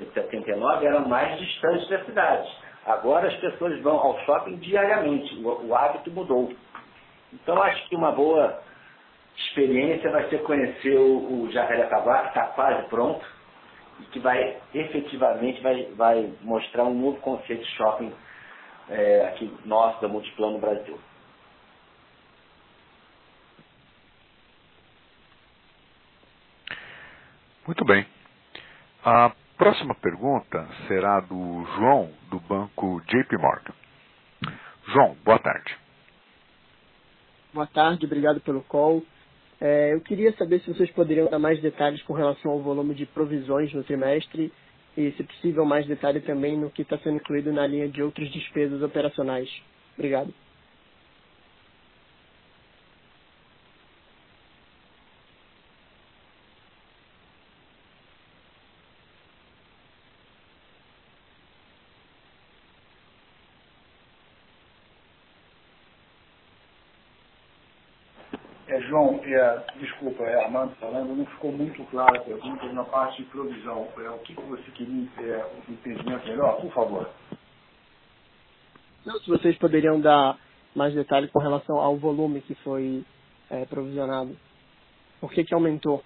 em 79, era mais distante da cidade Agora as pessoas vão ao shopping diariamente, o, o hábito mudou. Então acho que uma boa experiência vai ser conhecer o, o Jacarepaguá, que está quase pronto, e que vai efetivamente vai, vai mostrar um novo conceito de shopping é, aqui nosso da Multiplano Brasil. Muito bem. A próxima pergunta será do João, do banco JP Morgan. João, boa tarde. Boa tarde, obrigado pelo call. É, eu queria saber se vocês poderiam dar mais detalhes com relação ao volume de provisões no trimestre e, se possível, mais detalhe também no que está sendo incluído na linha de outras despesas operacionais. Obrigado. João, é, desculpa, é Armando falando, não ficou muito clara a pergunta na parte de provisão. É, o que, que você queria é, um entendimento melhor, por favor? Não, se vocês poderiam dar mais detalhes com relação ao volume que foi é, provisionado. Por que, que aumentou?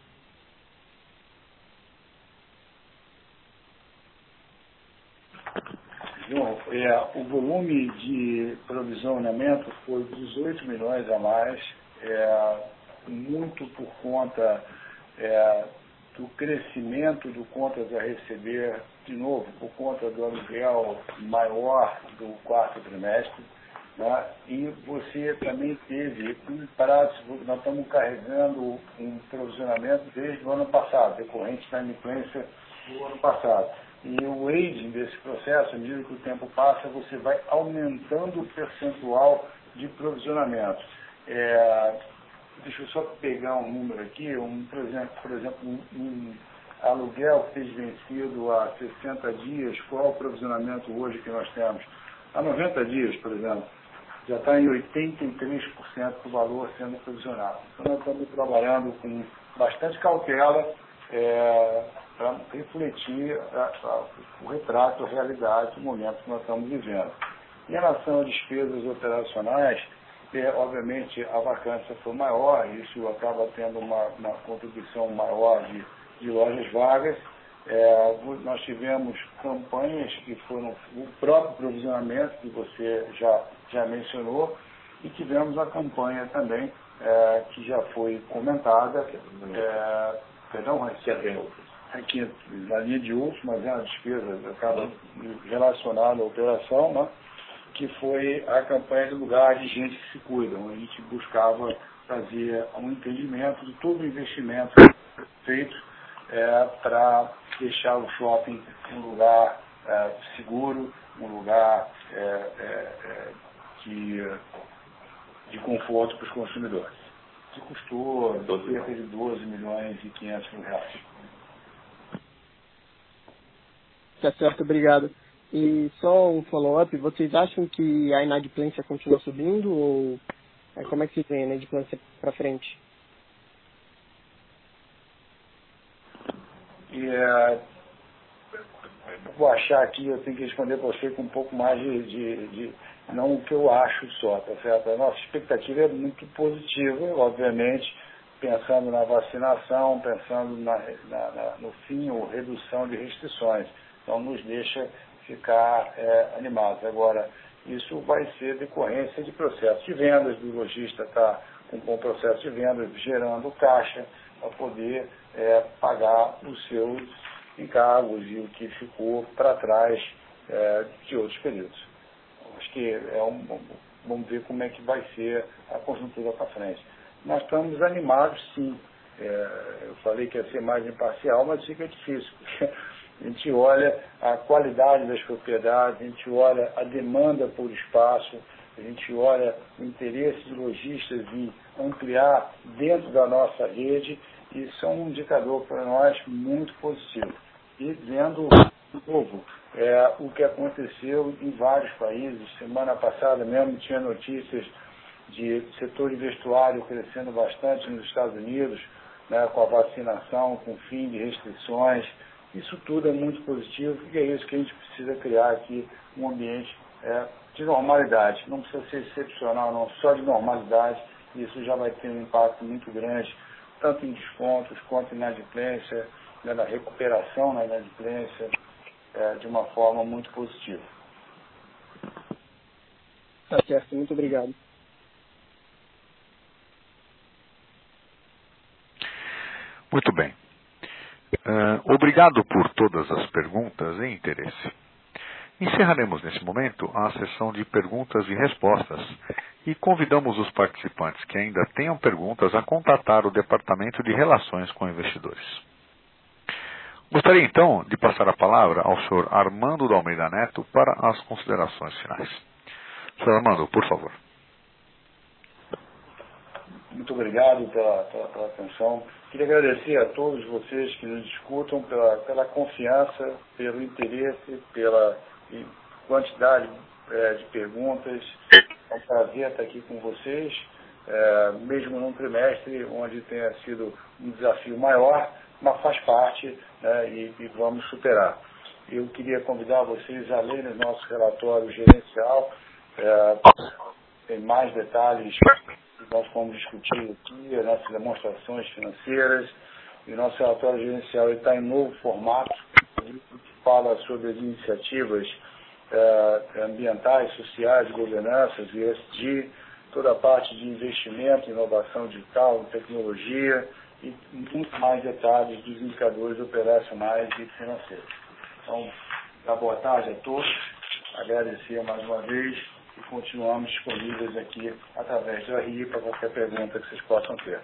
João, é, o volume de provisionamento foi 18 milhões a mais. É, muito por conta é, do crescimento do contas a receber, de novo, por conta do aluguel maior do quarto trimestre. Né? E você também teve um prazo, nós estamos carregando um provisionamento desde o ano passado, decorrente da inadimplência do ano passado. E o aging desse processo, à medida que o tempo passa, você vai aumentando o percentual de provisionamento. É, deixa eu só pegar um número aqui, um, por exemplo, por exemplo um, um aluguel que seja vencido há 60 dias, qual o provisionamento hoje que nós temos? Há 90 dias, por exemplo, já está em 83% do valor sendo provisionado. Então nós estamos trabalhando com bastante cautela é, para refletir a, a, o retrato, a realidade do momento que nós estamos vivendo. Em relação a despesas operacionais, é, obviamente a vacância foi maior, isso acaba tendo uma, uma contribuição maior de, de lojas vagas. É, nós tivemos campanhas que foram o próprio provisionamento, que você já, já mencionou, e tivemos a campanha também, é, que já foi comentada, é, perdão, aqui na linha de outros, mas é uma despesa acaba relacionada à operação, né? Que foi a campanha de lugar de gente que se cuida, onde a gente buscava fazer um entendimento de todo o investimento feito é, para deixar o shopping um lugar é, seguro, um lugar é, é, é de, de conforto para os consumidores. Que custou cerca de 12 milhões e 500 mil reais. Tá certo, obrigado. E só um follow-up, vocês acham que a inadimplência continua subindo ou é, como é que vocês veem a inadimplência para frente? E, é, vou achar aqui, eu tenho que responder para você com um pouco mais de, de, de, não o que eu acho só, tá certo? A nossa expectativa é muito positiva, obviamente, pensando na vacinação, pensando na, na, na, no fim ou redução de restrições. Então nos deixa ficar é, animados. Agora, isso vai ser decorrência de processo de vendas, do lojista está com um processo de vendas gerando caixa para poder é, pagar os seus encargos e o que ficou para trás é, de outros períodos. Acho que é um, vamos ver como é que vai ser a conjuntura para frente. Nós estamos animados, sim. É, eu falei que ia ser mais imparcial, mas fica difícil, porque a gente olha a qualidade das propriedades, a gente olha a demanda por espaço, a gente olha o interesse de lojistas em ampliar dentro da nossa rede, isso é um indicador para nós muito positivo. E vendo, de novo, é, o que aconteceu em vários países, semana passada mesmo tinha notícias de setor de vestuário crescendo bastante nos Estados Unidos, né, com a vacinação, com o fim de restrições, isso tudo é muito positivo e é isso que a gente precisa criar aqui, um ambiente é, de normalidade. Não precisa ser excepcional, não, só de normalidade. Isso já vai ter um impacto muito grande, tanto em descontos quanto em inadimplência, né, na recuperação na inadimplência, é, de uma forma muito positiva. Tá certo, muito obrigado. Muito bem. Uh, obrigado por todas as perguntas e interesse. Encerraremos nesse momento a sessão de perguntas e respostas e convidamos os participantes que ainda tenham perguntas a contatar o Departamento de Relações com Investidores. Gostaria então de passar a palavra ao senhor Armando da Almeida Neto para as considerações finais. Senhor Armando, por favor. Muito obrigado pela, pela, pela atenção. Queria agradecer a todos vocês que nos escutam pela, pela confiança, pelo interesse, pela quantidade é, de perguntas. É um prazer estar aqui com vocês, é, mesmo num trimestre onde tenha sido um desafio maior, mas faz parte né, e, e, vamos superar. Eu queria convidar vocês a lerem o nosso relatório gerencial, é, tem mais detalhes nós fomos discutir aqui, as nossas demonstrações financeiras, e o nosso relatório gerencial está em novo formato, que fala sobre as iniciativas eh, ambientais, sociais, governanças, ESG, toda a parte de investimento, inovação digital, tecnologia e muito mais detalhes dos indicadores operacionais e financeiros. Então, boa tarde a todos, agradecer mais uma vez e continuamos disponíveis aqui através do RI para qualquer pergunta que vocês possam ter.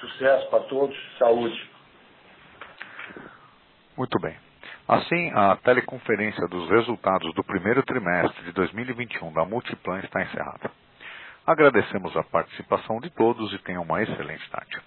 Sucesso para todos, saúde. Muito bem. Assim, a teleconferência dos resultados do primeiro trimestre de 2021 da Multiplan está encerrada. Agradecemos a participação de todos e tenham uma excelente tarde.